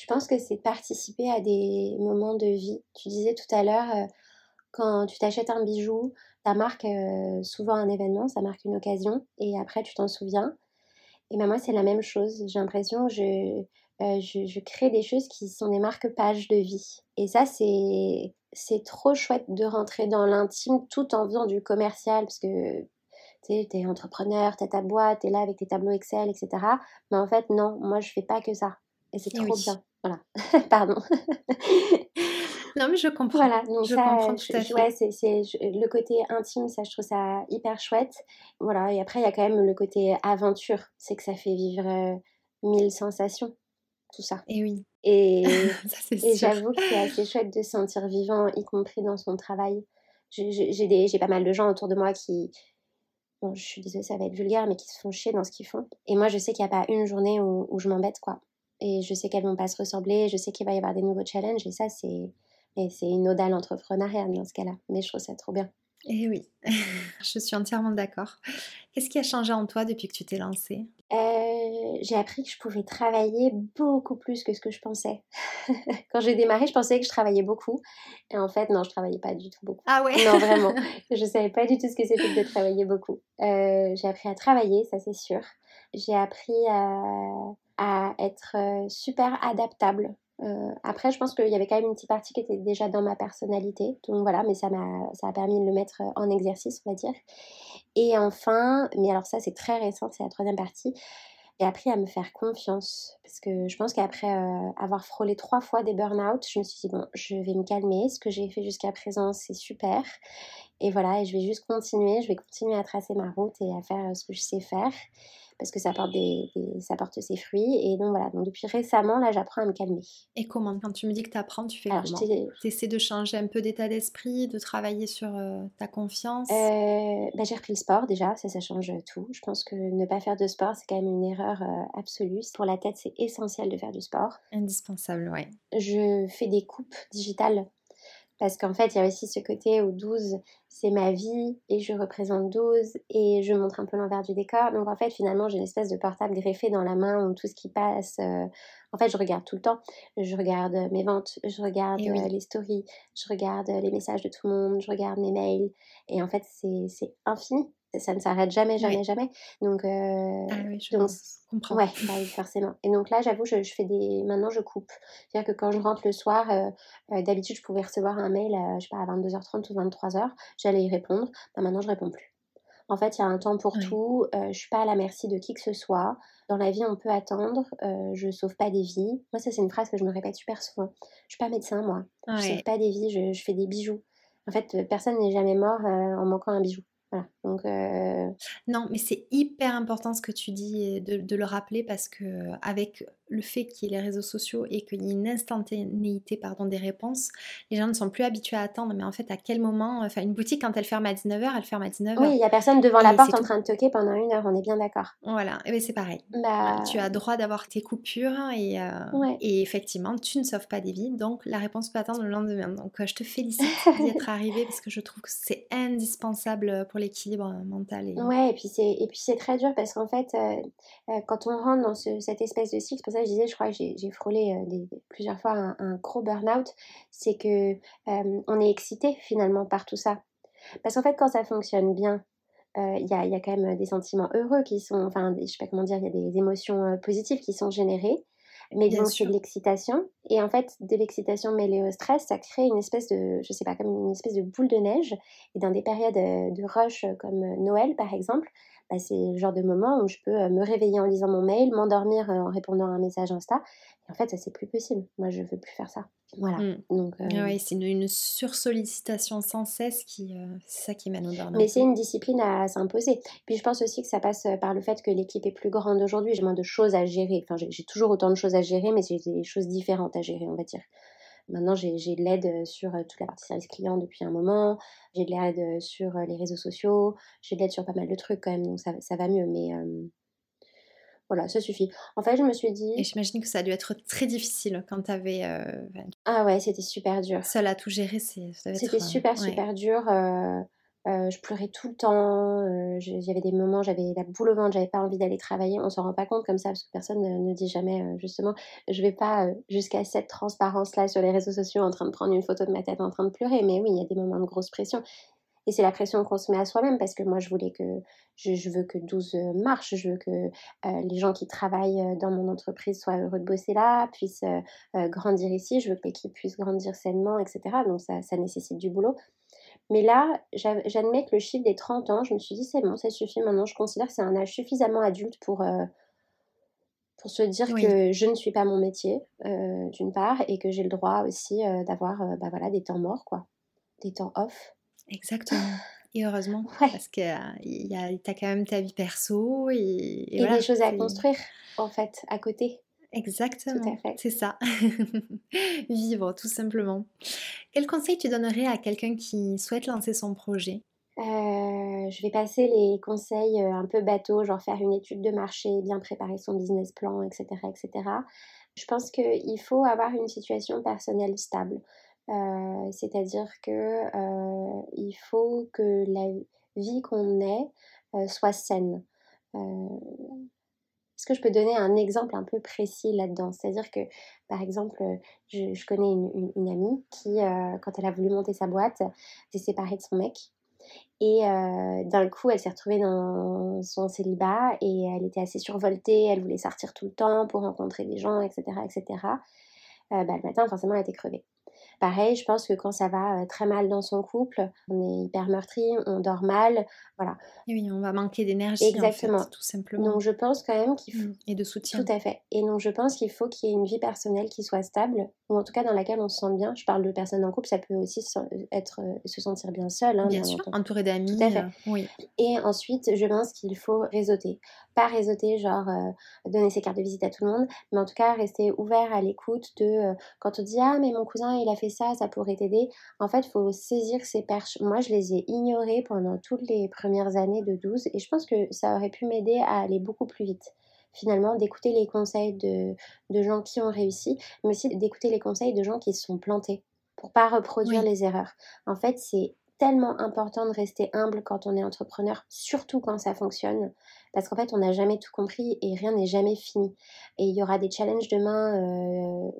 je pense que c'est participer à des moments de vie. Tu disais tout à l'heure, euh, quand tu t'achètes un bijou, ça marque euh, souvent un événement, ça marque une occasion, et après tu t'en souviens. Et ben moi, c'est la même chose. J'ai l'impression que je, euh, je, je crée des choses qui sont des marque-pages de vie. Et ça, c'est c'est trop chouette de rentrer dans l'intime tout en faisant du commercial, parce que tu t'es entrepreneur, t'as ta boîte, t'es là avec tes tableaux Excel, etc. Mais en fait, non, moi, je fais pas que ça. Et c'est trop oui. bien. Voilà. Pardon. Non, mais je comprends. voilà, donc je ça, comprends je- à fait. ouais, c'est, c'est- je- le côté intime, ça, je trouve ça hyper chouette. Voilà, et après, il y a quand même le côté aventure. C'est que ça fait vivre euh, mille sensations, tout ça. Et oui, Et, ça c'est et sûr. j'avoue que c'est assez chouette de se sentir vivant, y compris dans son travail. Je- J'ai des- j'ai pas mal de gens autour de moi qui, bon, je suis désolée, ça va être vulgaire, mais qui se font chier dans ce qu'ils font. Et moi, je sais qu'il n'y a pas une journée où, où je m'embête, quoi. Et je sais qu'elles vont pas se ressembler, je sais qu'il va y avoir des nouveaux challenges, et ça, c'est une ode à l'entrepreneuriat dans ce cas-là. Mais je trouve ça trop bien. Et oui, je suis entièrement d'accord. Qu'est-ce qui a changé en toi depuis que tu t'es lancée? Euh, j'ai appris que je pouvais travailler beaucoup plus que ce que je pensais. Quand j'ai démarré, je pensais que je travaillais beaucoup. Et en fait, non, je travaillais pas du tout beaucoup. Ah ouais? Non, vraiment. Je savais pas du tout ce que c'était de travailler beaucoup. Euh, j'ai appris à travailler, ça c'est sûr. J'ai appris à, à être euh, super adaptable. Euh, après, je pense qu'il y avait quand même une petite partie qui était déjà dans ma personnalité. Donc voilà, mais ça m'a ça a permis de le mettre en exercice, on va dire. Et enfin, mais alors ça c'est très récent, c'est la troisième partie, j'ai appris à me faire confiance. Parce que je pense qu'après euh, avoir frôlé trois fois des burn-out, je me suis dit, bon, je vais me calmer. Ce que j'ai fait jusqu'à présent, c'est super. Et voilà, et je vais juste continuer. Je vais continuer à tracer ma route et à faire euh, ce que je sais faire. Parce que ça porte, des, des- ça porte ses fruits. Et donc voilà, donc depuis récemment, là, j'apprends à me calmer. Et comment Quand tu me dis que tu apprends, tu fais Alors, comment? Tu essaies de changer un peu d'état d'esprit, de travailler sur euh, ta confiance? Euh, bah, j'ai repris le sport déjà, ça, ça change tout. Je pense que ne pas faire de sport, c'est quand même une erreur euh, absolue. Pour la tête, c'est essentiel de faire du sport. Indispensable, ouais. Je fais des coupes digitales parce qu'en fait, il y a aussi ce côté où 12, c'est ma vie et je représente 12 et je montre un peu l'envers du décor. Donc en fait, finalement, j'ai une espèce de portable greffé dans la main où tout ce qui passe. euh, En fait, je regarde tout le temps. Je regarde mes ventes, je regarde oui. euh, les stories, je regarde euh, les messages de tout le monde, je regarde mes mails. Et en fait, c'est infini. Ça ne s'arrête jamais, jamais, Oui. jamais. Donc, euh, Ah oui, je donc comprends. Ouais, bah oui, forcément. Et donc là, j'avoue, je, je fais des. Maintenant, je coupe. C'est-à-dire que quand je rentre le soir, euh, euh, d'habitude, je pouvais recevoir un mail, je sais pas, à 22h30 ou 23h. J'allais y répondre. Bah, maintenant, je réponds plus. En fait, il y a un temps pour Oui. tout. Euh, je suis pas à la merci de qui que ce soit. Dans la vie, on peut attendre. Euh, je sauve pas des vies. Moi, ça, c'est une phrase que je me répète super souvent. Je suis pas médecin, moi. Je Ouais. sauve pas des vies. Je, je fais des bijoux. En fait, personne n'est jamais mort en manquant un bijou. Voilà, donc euh, Non, mais c'est hyper important ce que tu dis de, de le rappeler parce que avec le fait qu'il y ait les réseaux sociaux et qu'il y ait une instantanéité pardon, des réponses, les gens ne sont plus habitués à attendre. Mais en fait, à quel moment Enfin, une boutique, quand elle ferme à 19h, elle ferme à 19h. Oui, il n'y a personne devant la porte en train de toquer pendant une heure, on est bien d'accord. Voilà, et ben, c'est pareil. Bah tu as droit d'avoir tes coupures et, euh, et effectivement, tu ne sauves pas des vies. Donc, la réponse peut attendre le lendemain. Donc, je te félicite d'y être arrivé parce que je trouve que c'est indispensable pour l'équilibre mental. Et... Ouais, et puis c'est très dur parce qu'en fait, euh, quand on rentre dans cette espèce de cycle, je disais, je crois que j'ai frôlé euh, plusieurs fois un, gros burn-out, c'est que euh, on est excité finalement par tout ça. Parce qu'en fait, quand ça fonctionne bien, euh, il y, a, y, a, quand même des sentiments heureux qui sont, enfin, je sais pas comment dire, il y a des émotions positives qui sont générées. Mais donc c'est de l'excitation. Et en fait, de l'excitation mêlée au stress, ça crée une espèce de, je sais pas, comme une espèce de boule de neige. Et dans des périodes de rush comme Noël, par exemple, bah, c'est le genre de moment où je peux me réveiller en lisant mon mail, m'endormir en répondant à un message Insta. Et en fait, ça, c'est plus possible. Moi, je veux plus faire ça. Voilà. Mmh. Donc, ah c'est une, sursollicitation sans cesse qui, c'est ça qui mène au burn Mais c'est une discipline à s'imposer. Puis je pense aussi que ça passe par le fait que l'équipe est plus grande aujourd'hui. J'ai moins de choses à gérer. Enfin, j'ai toujours autant de choses à gérer, mais j'ai des choses différentes à gérer, on va dire. Maintenant, j'ai de l'aide sur toute la partie service client depuis un moment. J'ai de l'aide sur les réseaux sociaux. J'ai de l'aide sur pas mal de trucs quand même, donc ça, ça va mieux. Mais voilà, ça suffit. En fait, je me suis dit. Et j'imagine que ça a dû être très difficile quand tu avais. ah ouais, c'était super dur. Seul à tout gérer, c'est. C'était super, super dur. Euh, je pleurais tout le temps. Euh, j'avais des moments, j'avais la boule au ventre, j'avais pas envie d'aller travailler. On s'en rend pas compte comme ça parce que personne ne, dit jamais euh, justement. Je vais pas jusqu'à cette transparence là sur les réseaux sociaux en train de prendre une photo de ma tête en train de pleurer. Mais oui, il y a des moments de grosse pression. Et c'est la pression qu'on se met à soi-même parce que moi je voulais que je, veux que 12 marche, je veux que les gens qui travaillent dans mon entreprise soient heureux de bosser là, puissent grandir ici, je veux que l'équipe puisse grandir sainement, etc. Donc ça, ça nécessite du boulot. Mais là, j'admets que le chiffre des 30 ans, je me suis dit, c'est bon, ça suffit maintenant. Je considère que c'est un âge suffisamment adulte pour, euh, pour se dire que je ne suis pas mon métier, euh, d'une part, et que j'ai le droit aussi euh, d'avoir bah voilà, des temps morts, quoi. Des temps off. Exactement. Et heureusement, parce que tu as quand même ta vie perso et, et, des choses à construire, en fait, à côté. Exactement. C'est ça. Vivre, tout simplement. Quel conseil tu donnerais à quelqu'un qui souhaite lancer son projet? Euh, je vais passer les conseils euh, un peu bateau, genre faire une étude de marché, bien préparer son business plan, etc. etc. Je pense qu'il faut avoir une situation personnelle stable. Euh, c'est-à-dire que il faut que la vie qu'on ait soit saine. Est-ce que je peux donner un exemple un peu précis là-dedans? C'est-à-dire que, par exemple, je, connais une, amie qui, euh, quand elle a voulu monter sa boîte, s'est séparée de son mec. Et euh, d'un coup, elle s'est retrouvée dans son célibat et elle était assez survoltée, elle voulait sortir tout le temps pour rencontrer des gens, etc. etc. Euh, bah, le matin, forcément, elle était crevée. Pareil, je pense que quand ça va très mal dans son couple, on est hyper meurtri, on dort mal, voilà. oui, on va manquer d'énergie, Exactement. tout simplement. Donc je pense quand même qu'il faut... Mmh, et de soutien. Tout à fait. Et donc je pense qu'il faut qu'il y ait une vie personnelle qui soit stable, ou en tout cas dans laquelle on se sent bien. Je parle de personnes en couple, ça peut aussi être, se sentir bien seul. Hein, bien, sûr, entouré d'amis. Tout à fait. oui. Et ensuite, je pense qu'il faut réseauter. Pas réseauter, genre donner ses cartes de visite à tout le monde, mais en tout cas rester ouvert à l'écoute de quand on dit Ah, mais mon cousin, il a fait ça, ça pourrait t'aider. En fait, il faut saisir ces perches. Moi, je les ai ignorées pendant toutes les premières années de 12 et je pense que ça aurait pu m'aider à aller beaucoup plus vite. Finalement, d'écouter les conseils de, gens qui ont réussi, mais aussi d'écouter les conseils de gens qui se sont plantés pour pas reproduire les erreurs. En fait, c'est tellement important de rester humble quand on est entrepreneur, surtout quand ça fonctionne, parce qu'en fait, on n'a jamais tout compris et rien n'est jamais fini. Et il y aura des challenges demain. Euh,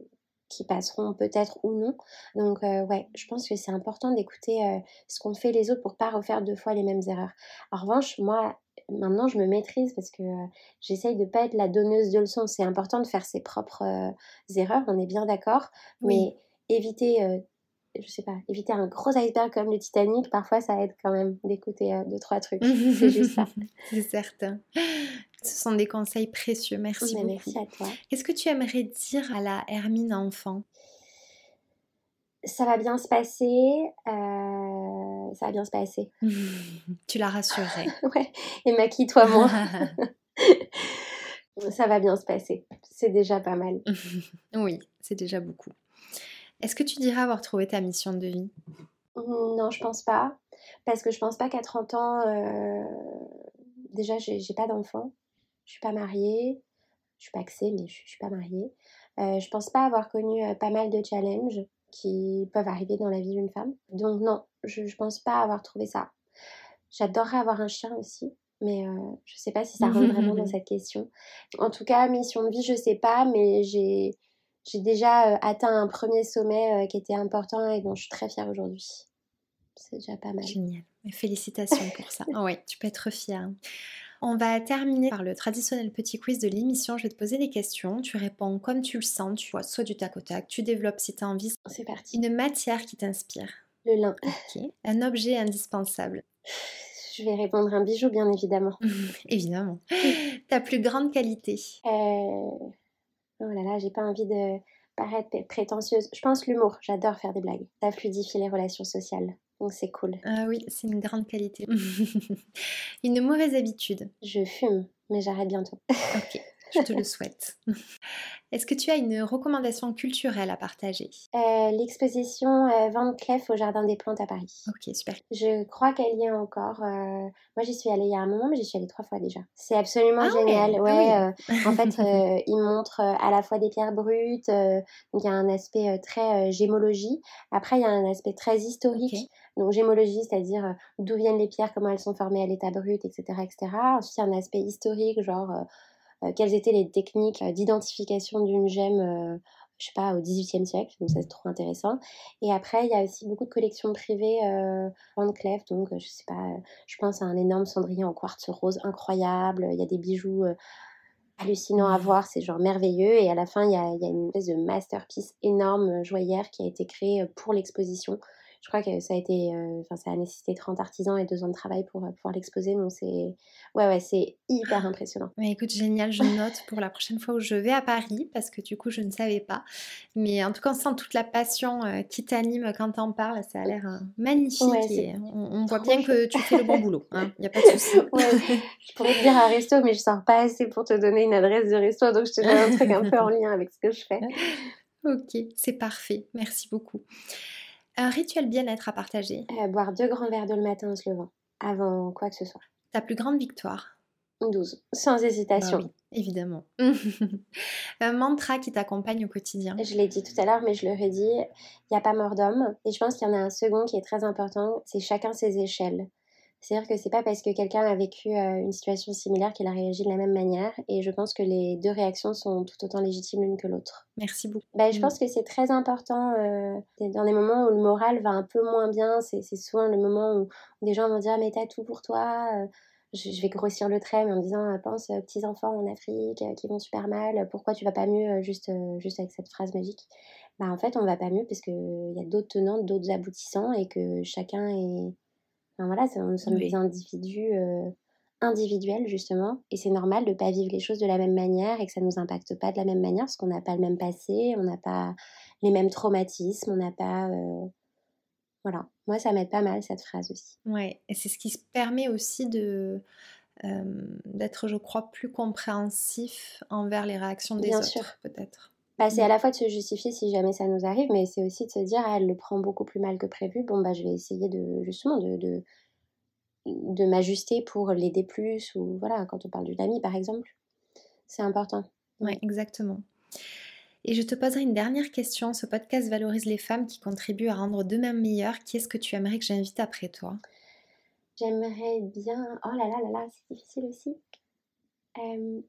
qui passeront peut-être ou non. Donc euh, ouais, je pense que c'est important d'écouter euh, ce qu'ont fait les autres pour pas refaire deux fois les mêmes erreurs. En revanche, moi maintenant je me maîtrise parce que euh, j'essaye de pas être la donneuse de leçons. C'est important de faire ses propres erreurs, on est bien d'accord, mais éviter je sais pas, éviter un gros iceberg comme le Titanic, parfois ça aide quand même d'écouter deux, trois trucs. C'est juste ça. C'est certain. Ce sont des conseils précieux. Merci beaucoup. Merci à toi. Qu'est-ce que tu aimerais dire à la Hermine enfant? Ça va bien se passer. Euh, ça va bien se passer. tu la rassurerais. ouais, et maquille-toi moi. ça va bien se passer. C'est déjà pas mal. oui, c'est déjà beaucoup. Est-ce que tu dirais avoir trouvé ta mission de vie? Mmh, Non, je pense pas. Parce que je pense pas qu'à 30 ans, euh, déjà, j'ai pas d'enfant. Je suis pas mariée. Je suis pas axée, mais je, suis pas mariée. Euh, je pense pas avoir connu euh, pas mal de challenges qui peuvent arriver dans la vie d'une femme. Donc non, je, je pense pas avoir trouvé ça. J'adorerais avoir un chien aussi, mais euh, je sais pas si ça rentre vraiment dans cette question. En tout cas, mission de vie, je sais pas, mais j'ai j'ai déjà euh, atteint un premier sommet euh, qui était important et dont je suis très fière aujourd'hui. C'est déjà pas mal. Génial. Félicitations pour ça. oui, tu peux être fière. On va terminer par le traditionnel petit quiz de l'émission. Je vais te poser des questions. Tu réponds comme tu le sens. Tu vois, soit du tac au tac. Tu développes si tu as envie. C'est parti. Une matière qui t'inspire. Le lin. Ok. Un objet indispensable. Je vais répondre un bijou, bien évidemment. évidemment. Ta plus grande qualité. Euh... Oh là là, j'ai pas envie de paraître prétentieuse. Je pense l'humour, j'adore faire des blagues. Ça fluidifie les relations sociales. Donc c'est cool. Ah oui, c'est une grande qualité. une mauvaise habitude. Je fume, mais j'arrête bientôt. ok. Je te le souhaite. Est-ce que tu as une recommandation culturelle à partager? Euh, L'exposition euh, Van Cleef au Jardin des Plantes à Paris. Ok, super. Je crois qu'elle y est encore. Euh, moi, j'y suis allée il y a un moment, mais j'y suis allée trois fois déjà. C'est absolument ah génial. Ah ouais, en fait, il montre à la fois des pierres brutes, donc il y a un aspect très gémologie. Après, il y a un aspect très historique. Donc gémologie, c'est-à-dire d'où viennent les pierres, comment elles sont formées à l'état brut, etc., etc. Ensuite, il y a un aspect historique, genre euh, quelles étaient les techniques euh, d'identification d'une gemme euh, je sais pas, au XVIIIe siècle, donc ça c'est trop intéressant. Et après, il y a aussi beaucoup de collections privées euh, Van Cleef, donc je sais pas, je pense à un énorme cendrier en quartz rose incroyable, il y a des bijoux hallucinants à mmh. voir, c'est genre merveilleux, et à la fin, il y a, il y a une espèce de masterpiece énorme joyeuse qui a été créée pour l'exposition je crois que ça a été, euh, enfin, ça a nécessité 30 artisans et deux ans de travail pour euh, pouvoir l'exposer. Donc c'est, ouais, ouais, c'est hyper impressionnant. Mais écoute, génial, je note pour la prochaine fois où je vais à Paris parce que du coup, je ne savais pas. Mais en tout cas, on sent toute la passion euh, qui t'anime quand t'en parles. Ça a l'air magnifique. on, voit bien que tu fais le bon boulot. Il hein, n'y a pas de souci. je pourrais te dire un resto, mais je sors pas assez pour te donner une adresse de resto. Donc je te donne un truc un peu en lien avec ce que je fais. Ok, c'est parfait. Merci beaucoup. Un rituel bien-être à partager euh, Boire deux grands verres d'eau le matin en se levant, avant quoi que ce soit. Ta plus grande victoire 12, sans hésitation. Bah oui, évidemment. un mantra qui t'accompagne au quotidien Je l'ai dit tout à l'heure, mais je le redis, il n'y a pas mort d'homme. Et je pense qu'il y en a un second qui est très important, c'est chacun ses échelles. C'est-à-dire que c'est pas parce que quelqu'un a vécu euh, une situation similaire qu'il a réagi de la même manière. Et je pense que les deux réactions sont tout autant légitimes l'une que l'autre. Merci beaucoup. Ben, je mm. pense que c'est très important euh, dans des moments où le moral va un peu moins bien. C'est souvent le moment où des gens vont dire Mais t'as tout pour toi. Euh, je, vais grossir le trait, mais en disant Pense petits enfants en Afrique qui vont super mal. Pourquoi tu vas pas mieux juste, juste avec cette phrase magique? Bah, En fait, on va pas mieux parce qu'il y a d'autres tenants, d'autres aboutissants et que chacun est voilà, nous sommes des individus euh, individuels, justement, et c'est normal de ne pas vivre les choses de la même manière et que ça ne nous impacte pas de la même manière parce qu'on n'a pas le même passé, on n'a pas les mêmes traumatismes, on n'a pas. Euh, voilà, moi ça m'aide pas mal cette phrase aussi. Ouais, et c'est ce qui se permet aussi de. Euh, d'être, je crois, plus compréhensif envers les réactions des Bien autres, peut-être. Bah, c'est à mm. la fois de se justifier si jamais ça nous arrive, mais c'est aussi de se dire, ah, elle le prend beaucoup plus mal que prévu. Bon, bah, je vais essayer de, justement, de, de, de m'ajuster pour l'aider plus, ou voilà, quand on parle d'une amie, par exemple. C'est important. Oui, exactement. Et je te poserai une dernière question. Ce podcast valorise les femmes qui contribuent à rendre demain meilleures. Qui est-ce que tu aimerais que j'invite après toi? J'aimerais bien. Oh là là là là, c'est difficile aussi. Euh,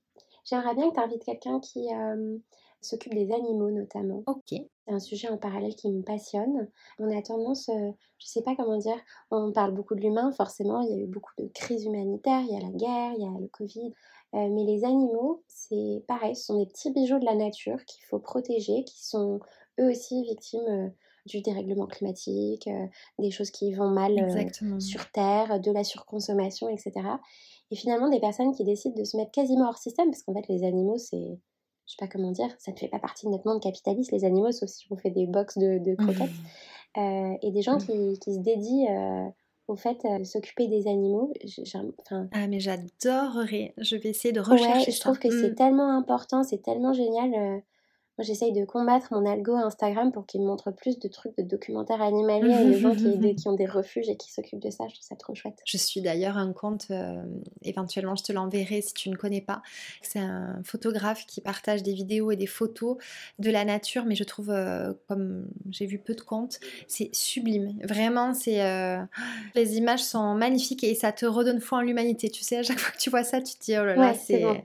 j'aimerais bien que tu invites quelqu'un qui, euh, s'occupe des animaux notamment. Ok. C'est un sujet en parallèle qui me passionne. On a tendance, euh, je sais pas comment dire, on parle beaucoup de l'humain, forcément, il y a eu beaucoup de crises humanitaires, il y a la guerre, il y a le Covid. Euh, mais les animaux, c'est pareil, ce sont des petits bijoux de la nature qu'il faut protéger, qui sont eux aussi victimes euh, du dérèglement climatique, des choses qui vont mal sur Terre, de la surconsommation, etc. Et finalement, des personnes qui décident de se mettre quasiment hors système, parce qu'en fait, les animaux, c'est je sais pas comment dire, ça ne fait pas partie de notre monde capitaliste, les animaux, sauf si on fait des box de, croquettes. Mmh. Euh, et des gens mmh. qui, qui, se dédient euh, vous faites euh, s'occuper des animaux. Ah, mais j'adorerais. Je vais essayer de rechercher ouais, Je trouve que c'est mmh. tellement important, c'est tellement génial. J'essaye de combattre mon algo Instagram pour qu'il me montre plus de trucs de documentaires animaliers et de gens qui, ont des refuges et qui s'occupent de ça. Je trouve ça trop chouette. Je suis d'ailleurs un compte, euh, éventuellement je te l'enverrai si tu ne connais pas. C'est un photographe qui partage des vidéos et des photos de la nature, mais je trouve, euh, comme j'ai vu peu de comptes, c'est sublime. Vraiment, c'est euh, les images sont magnifiques et ça te redonne foi en l'humanité. Tu sais, à chaque fois que tu vois ça, tu te dis, oh là là, c'est. Bon.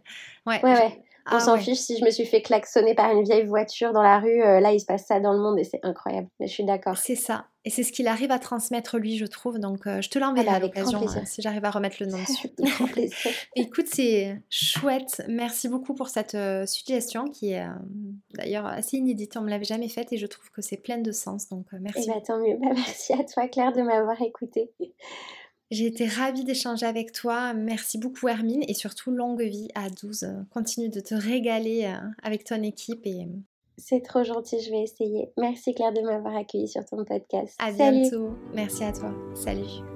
Ouais, ouais, ah s'en fiche si je me suis fait klaxonner par une vieille voiture dans la rue. Euh, là, il se passe ça dans le monde et c'est incroyable. Mais je suis d'accord. C'est ça. Et c'est ce qu'il arrive à transmettre lui, je trouve. Donc, euh, je te l'enverrai à l'occasion hein, si j'arrive à remettre le nom dessus. Écoute, c'est chouette. Merci beaucoup pour cette euh, suggestion qui est d'ailleurs assez inédite. On me l'avait jamais faite et je trouve que c'est plein de sens. Donc, merci. Et eh bah, tant mieux. Bah, merci à toi, Claire, de m'avoir écoutée. J'ai été ravie d'échanger avec toi. Merci beaucoup Hermine et surtout longue vie à 12. Continue de te régaler euh, avec ton équipe et euh, c'est trop gentil, je vais essayer. Merci Claire de m'avoir accueilli sur ton podcast. À bientôt. Merci à toi. Salut.